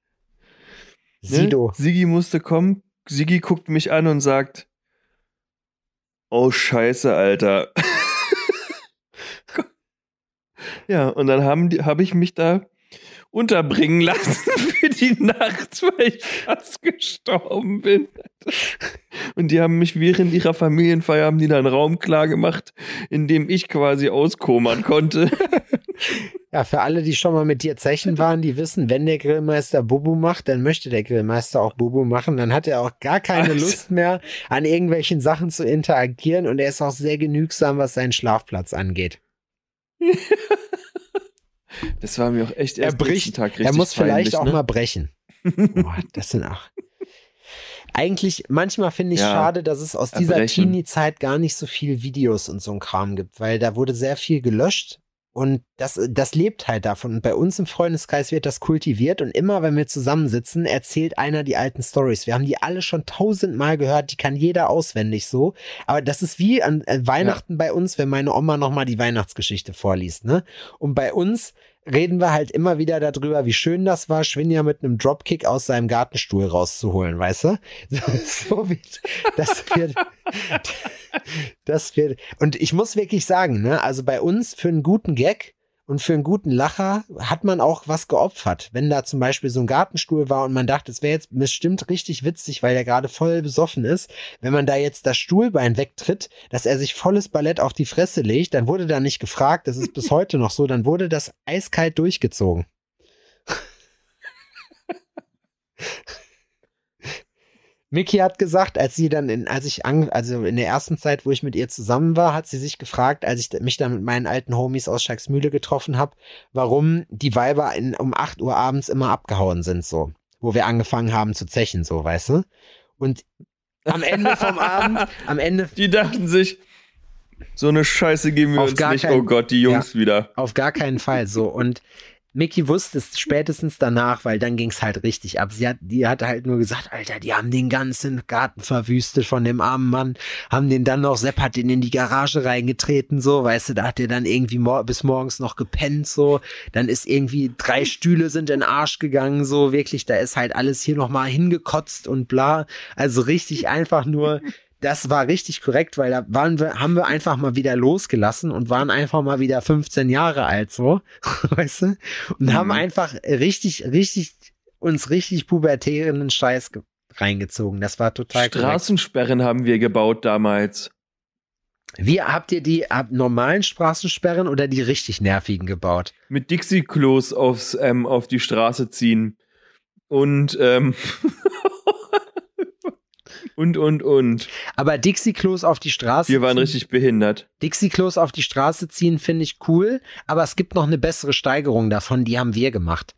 Ne? Sido. Sigi musste kommen. Sigi guckt mich an und sagt: Oh, Scheiße, Alter. ja, und dann habe ich mich da unterbringen lassen für die Nacht, weil ich fast gestorben bin. Und die haben mich während ihrer Familienfeier haben die da einen Raum klar gemacht, in dem ich quasi auskommern konnte. Ja, für alle, die schon mal mit dir zechen waren, die wissen, wenn der Grillmeister Bubu macht, dann möchte der Grillmeister auch Bubu machen. Dann hat er auch gar keine Also- Lust mehr, an irgendwelchen Sachen zu interagieren und er ist auch sehr genügsam, was seinen Schlafplatz angeht. Das war mir auch echt Er erst bricht, nächsten Tag richtig er muss vielleicht peinlich, auch ne? mal brechen. Boah, das sind auch. Eigentlich, manchmal finde ich Ja, schade, dass es aus dieser. Teenie-Zeit gar nicht so viel Videos und so ein Kram gibt, weil da wurde sehr viel gelöscht und das, das lebt halt davon. Und bei uns im Freundeskreis wird das kultiviert und immer, wenn wir zusammensitzen, erzählt einer die alten Stories. Wir haben die alle schon tausendmal gehört, die kann jeder auswendig so. Aber das ist wie an äh, Weihnachten bei uns, wenn meine Oma nochmal die Weihnachtsgeschichte vorliest, ne? Und bei uns reden wir halt immer wieder darüber, wie schön das war, Schwinja mit einem Dropkick aus seinem Gartenstuhl rauszuholen, weißt du? So, wie, das wird, das wird, und ich muss wirklich sagen, ne, also bei uns für einen guten Gag und für einen guten Lacher hat man auch was geopfert. Wenn da zum Beispiel so ein Gartenstuhl war und man dachte, es wäre jetzt bestimmt richtig witzig, weil er gerade voll besoffen ist, wenn man da jetzt das Stuhlbein wegtritt, dass er sich volles Ballett auf die Fresse legt, dann wurde da nicht gefragt, das ist bis heute noch so, dann wurde das eiskalt durchgezogen. Mickey hat gesagt, als sie dann in, als ich an, also in der ersten Zeit, wo ich mit ihr zusammen war, hat sie sich gefragt, als ich mich dann mit meinen alten Homies aus Schacksmühle getroffen habe, warum die Weiber in, um 8 Uhr abends immer abgehauen sind, so. Wo wir angefangen haben zu zechen, so, weißt du? Und am Ende vom Abend, am Ende. Die dachten sich, so eine Scheiße geben wir Auf uns gar nicht. keinen- oh Gott, die Jungs wieder. Auf gar keinen Fall so. Und Mickey wusste es spätestens danach, weil dann ging es halt richtig ab. Sie hat, die hat halt nur gesagt, Alter, die haben den ganzen Garten verwüstet von dem armen Mann, haben den dann noch, Sepp hat den in die Garage reingetreten, so, weißt du, da hat der dann irgendwie mor bis morgens noch gepennt, so, dann ist irgendwie drei Stühle sind in den Arsch gegangen, so, wirklich, da ist halt alles hier nochmal hingekotzt und bla. Also richtig einfach nur das war richtig korrekt, weil da waren wir, haben wir einfach mal wieder losgelassen und waren einfach mal wieder 15 Jahre alt, so, weißt du? Und haben einfach richtig, richtig, uns richtig pubertären Scheiß ge- reingezogen. Das war total korrekt. Straßensperren haben wir gebaut damals. Wie habt ihr die ab normalen Straßensperren oder die richtig nervigen gebaut? Mit Dixie-Klos aufs, ähm, auf die Straße ziehen. Und, ähm, und, und, und. Aber Dixie-Klos auf die Straße Wir waren ziehen- richtig behindert. Dixie-Klos auf die Straße ziehen finde ich cool, aber es gibt noch eine bessere Steigerung davon, die haben wir gemacht.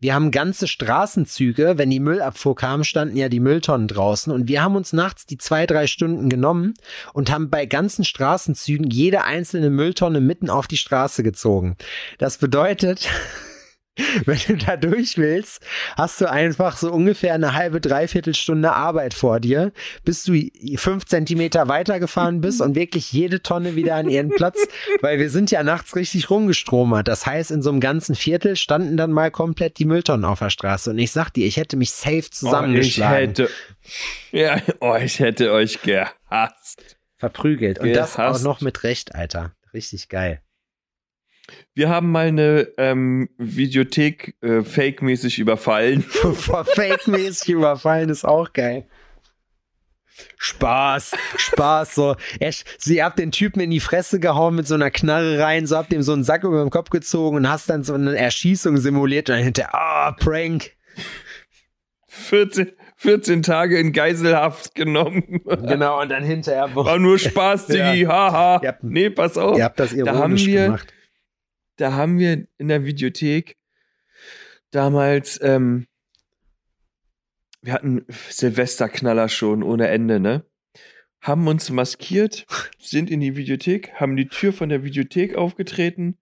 Wir haben ganze Straßenzüge, wenn die Müllabfuhr kam, standen ja die Mülltonnen draußen und wir haben uns nachts die zwei, drei Stunden genommen und haben bei ganzen Straßenzügen jede einzelne Mülltonne mitten auf die Straße gezogen. Das bedeutet, wenn du da durch willst, hast du einfach so ungefähr eine halbe, dreiviertel Stunde Arbeit vor dir, bis du fünf Zentimeter weitergefahren bist und wirklich jede Tonne wieder an ihren Platz, weil wir sind ja nachts richtig rumgestromert. Das heißt, in so einem ganzen Viertel standen dann mal komplett die Mülltonnen auf der Straße. Und ich sag dir, ich hätte mich safe Oh, ich zusammengeschlagen, hätte, ja, oh, ich hätte euch gehasst. verprügelt. Und das auch gehasst. noch mit Recht, Alter. Richtig geil. Wir haben mal eine ähm, Videothek äh, fake-mäßig überfallen. Fake-mäßig überfallen ist auch geil. Spaß, Spaß, so. Er, sie habt den Typen in die Fresse gehauen mit so einer Knarre rein, so habt ihm so einen Sack über den Kopf gezogen und hast dann so eine Erschießung simuliert und dann hinterher, ah, Prank. 14, 14 Tage in Geiselhaft genommen. Genau, und dann hinterher, wo, War nur Spaß, Diggi, haha. Habt- Nee, pass auf. ihr habt das da haben ironisch wir, gemacht. Da haben wir in der Videothek damals, ähm, wir hatten Silvesterknaller schon ohne Ende, ne? Haben uns maskiert, sind in die Videothek, haben die Tür von der Videothek aufgetreten,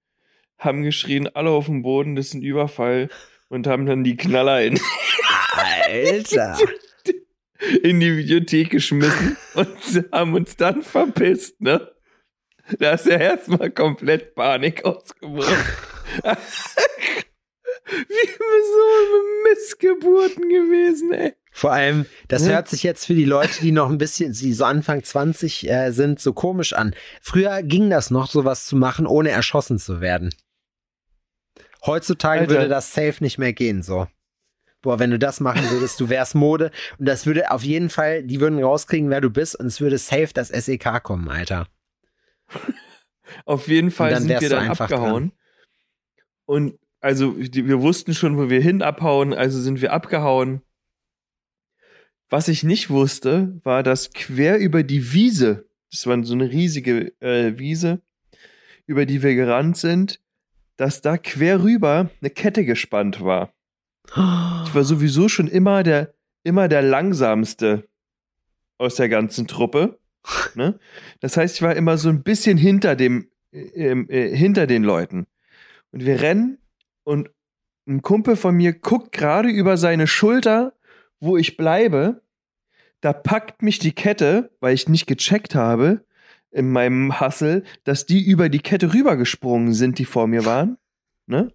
haben geschrien, alle auf dem Boden, das ist ein Überfall und haben dann die Knaller in, Alter. in die Videothek geschmissen und haben uns dann verpisst, ne? Da ist ja erstmal komplett Panik ausgebrochen. Wie so Missgeburten gewesen, ey. Vor allem, das Ja. hört sich jetzt für die Leute, die noch ein bisschen, sie so Anfang 20 äh, sind, so komisch an. Früher ging das noch, sowas zu machen, ohne erschossen zu werden. Heutzutage Alter. würde das safe nicht mehr gehen, so. Boah, wenn du das machen würdest, du wärst Mode. Und das würde auf jeden Fall, die würden rauskriegen, wer du bist, und es würde safe das SEK kommen, Alter. Auf jeden Fall sind wir dann abgehauen. Und also wir wussten schon, wo wir hin abhauen, also sind wir abgehauen. Was ich nicht wusste, war, dass quer über die Wiese, das war so eine riesige äh, Wiese, über die wir gerannt sind, dass da quer rüber eine Kette gespannt war. Ich war sowieso schon immer der, immer der langsamste aus der ganzen Truppe. Ne? Das heißt, ich war immer so ein bisschen hinter dem, äh, äh, hinter den Leuten. Und wir rennen und ein Kumpel von mir guckt gerade über seine Schulter, wo ich bleibe. Da packt mich die Kette, weil ich nicht gecheckt habe in meinem Hassel, dass die über die Kette rübergesprungen sind, die vor mir waren. ne?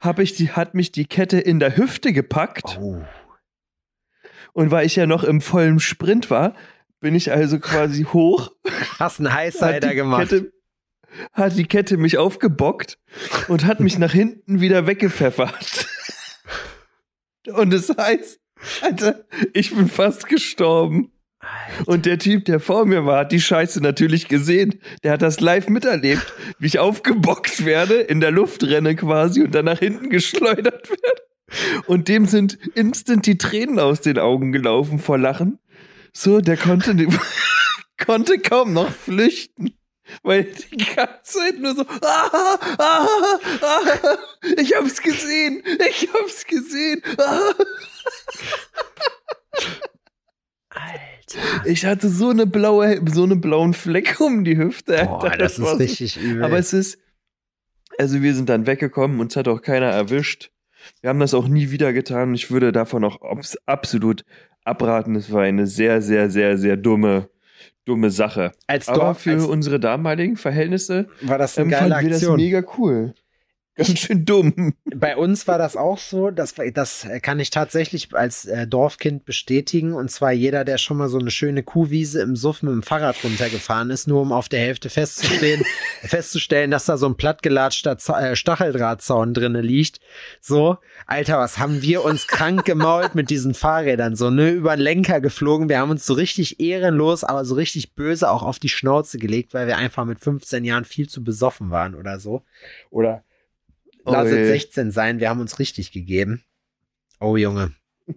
Hab ich die, hat mich die Kette in der Hüfte gepackt. Oh. Und weil ich ja noch im vollen Sprint war, bin ich also quasi hoch. Hast einen Highsider gemacht. Kette, hat die Kette mich aufgebockt und hat mich nach hinten wieder weggepfeffert. Und das heißt, Alter, ich bin fast gestorben. Und der Typ, der vor mir war, hat die Scheiße natürlich gesehen. Der hat das live miterlebt, wie ich aufgebockt werde, in der Luft renne quasi und dann nach hinten geschleudert werde. Und dem sind instant die Tränen aus den Augen gelaufen vor Lachen. So, der konnte, konnte kaum noch flüchten. Weil die ganze Zeit nur so, ah, ah, ah, ich hab's gesehen, ich hab's gesehen. Ah. Alter. Ich hatte so eine blaue, so einen blauen Fleck um die Hüfte. Boah, Alter, das, war ist richtig übel. Aber es ist, also wir sind dann weggekommen, uns hat auch keiner erwischt. Wir haben das auch nie wieder getan. Ich würde davon auch abs- absolut abraten. Es war eine sehr, sehr, sehr, sehr dumme, dumme Sache. als Aber Dorf für als, unsere damaligen Verhältnisse war das eine ähm, geile fanden wir das Aktion. mega cool. Ganz schön dumm. Bei uns war das auch so, das, das kann ich tatsächlich als äh, Dorfkind bestätigen. Und zwar jeder, der schon mal so eine schöne Kuhwiese im Suff mit dem Fahrrad runtergefahren ist, nur um auf der Hälfte festzustehen, festzustellen, dass da so ein plattgelatschter Z äh, Stacheldrahtzaun drinne liegt. So, Alter, was haben wir uns krank gemault mit diesen Fahrrädern, so, ne, über den Lenker geflogen. Wir haben uns so richtig ehrenlos, aber so richtig böse auch auf die Schnauze gelegt, weil wir einfach mit 15 Jahren viel zu besoffen waren oder so. Oder Lass es Ui. 16 sein, wir haben uns richtig gegeben. Oh Junge.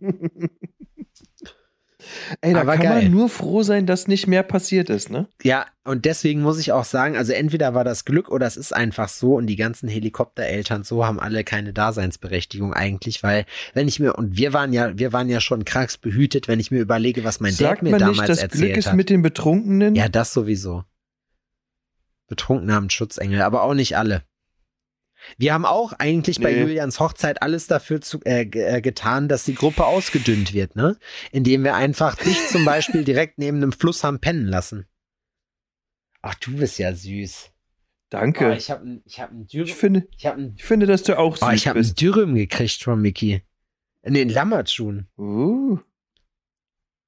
Ey, da Aber kann geil. man nur froh sein, dass nicht mehr passiert ist, ne? Ja, und deswegen muss ich auch sagen, also entweder war das Glück oder es ist einfach so und die ganzen Helikoptereltern so haben alle keine Daseinsberechtigung eigentlich, weil wenn ich mir und wir waren ja, wir waren ja schon krass behütet, wenn ich mir überlege, was mein Sagt Dad mir man damals nicht, das erzählt Glück ist hat. mit den Betrunkenen? ja, das sowieso. Betrunken haben Schutzengel, aber auch nicht alle. Wir haben auch eigentlich bei Nee. Julians Hochzeit alles dafür zu, äh, äh, getan, dass die Gruppe ausgedünnt wird, ne? Indem wir einfach dich zum Beispiel direkt neben einem Fluss haben pennen lassen. Ach, du bist ja süß. Danke. Oh, ich habe ich hab Dürüm. ich, finde, Ich habe ein, ich finde, dass du auch süß oh, ich hab ein bist. Dürüm gekriegt von Mickey. Nee, ein Lammertschuhen. Uh.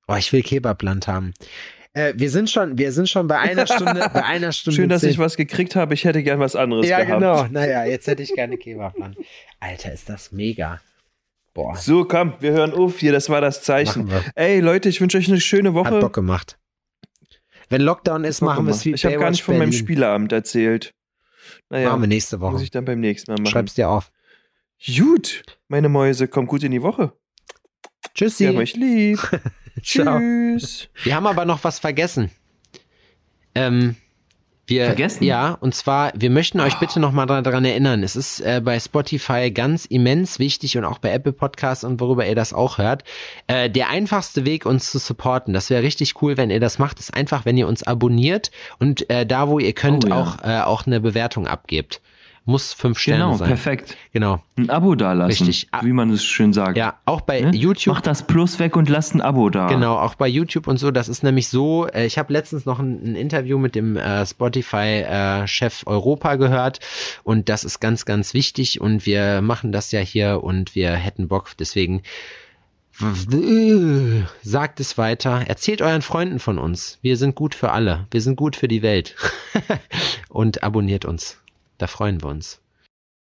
Oh, ich will Kebabland haben. Äh, wir sind schon, wir sind schon bei einer Stunde, bei einer Stunde. Schön, dass zehn. ich was gekriegt habe. Ich hätte gern was anderes Ja, gehabt. genau. Naja, jetzt hätte ich gerne Kebabland. Alter, ist das mega. Boah, So, komm, wir hören auf hier. Das war das Zeichen. Ey, Leute, ich wünsche euch eine schöne Hat Woche. Bock gemacht. Wenn Lockdown ist, Bock machen wir es wie Ich habe gar nicht von meinem Berlin. Spieleabend erzählt. Naja, Machen wir nächste muss Woche. ich dann beim nächsten Mal machen. Schreib's dir auf. Gut, meine Mäuse, kommt gut in die Woche. Tschüssi. Wir haben euch lieb. Ciao. Tschüss. Wir haben aber noch was vergessen. Ähm, wir, Vergessen? Ja, und zwar, wir möchten euch bitte noch mal daran erinnern, es ist äh, bei Spotify ganz immens wichtig und auch bei Apple Podcasts und worüber ihr das auch hört, äh, der einfachste Weg, uns zu supporten, das wäre richtig cool, wenn ihr das macht, ist einfach, wenn ihr uns abonniert und äh, da, wo ihr könnt, Oh ja. auch, äh, auch eine Bewertung abgebt. Muss fünf Sterne Genau, sein. perfekt. Genau. Ein Abo dalassen. Richtig. Ah. Wie man es schön sagt. Ja, auch bei Ne? YouTube. Macht das Plus weg und lasst ein Abo da. Genau, auch bei YouTube und so. Das ist nämlich so, äh, ich habe letztens noch ein, ein Interview mit dem äh, Spotify-Chef Europa gehört und das ist ganz, ganz wichtig und wir machen das ja hier und wir hätten Bock, deswegen w- sagt es weiter, erzählt euren Freunden von uns. Wir sind gut für alle, wir sind gut für die Welt und abonniert uns. Da freuen wir uns.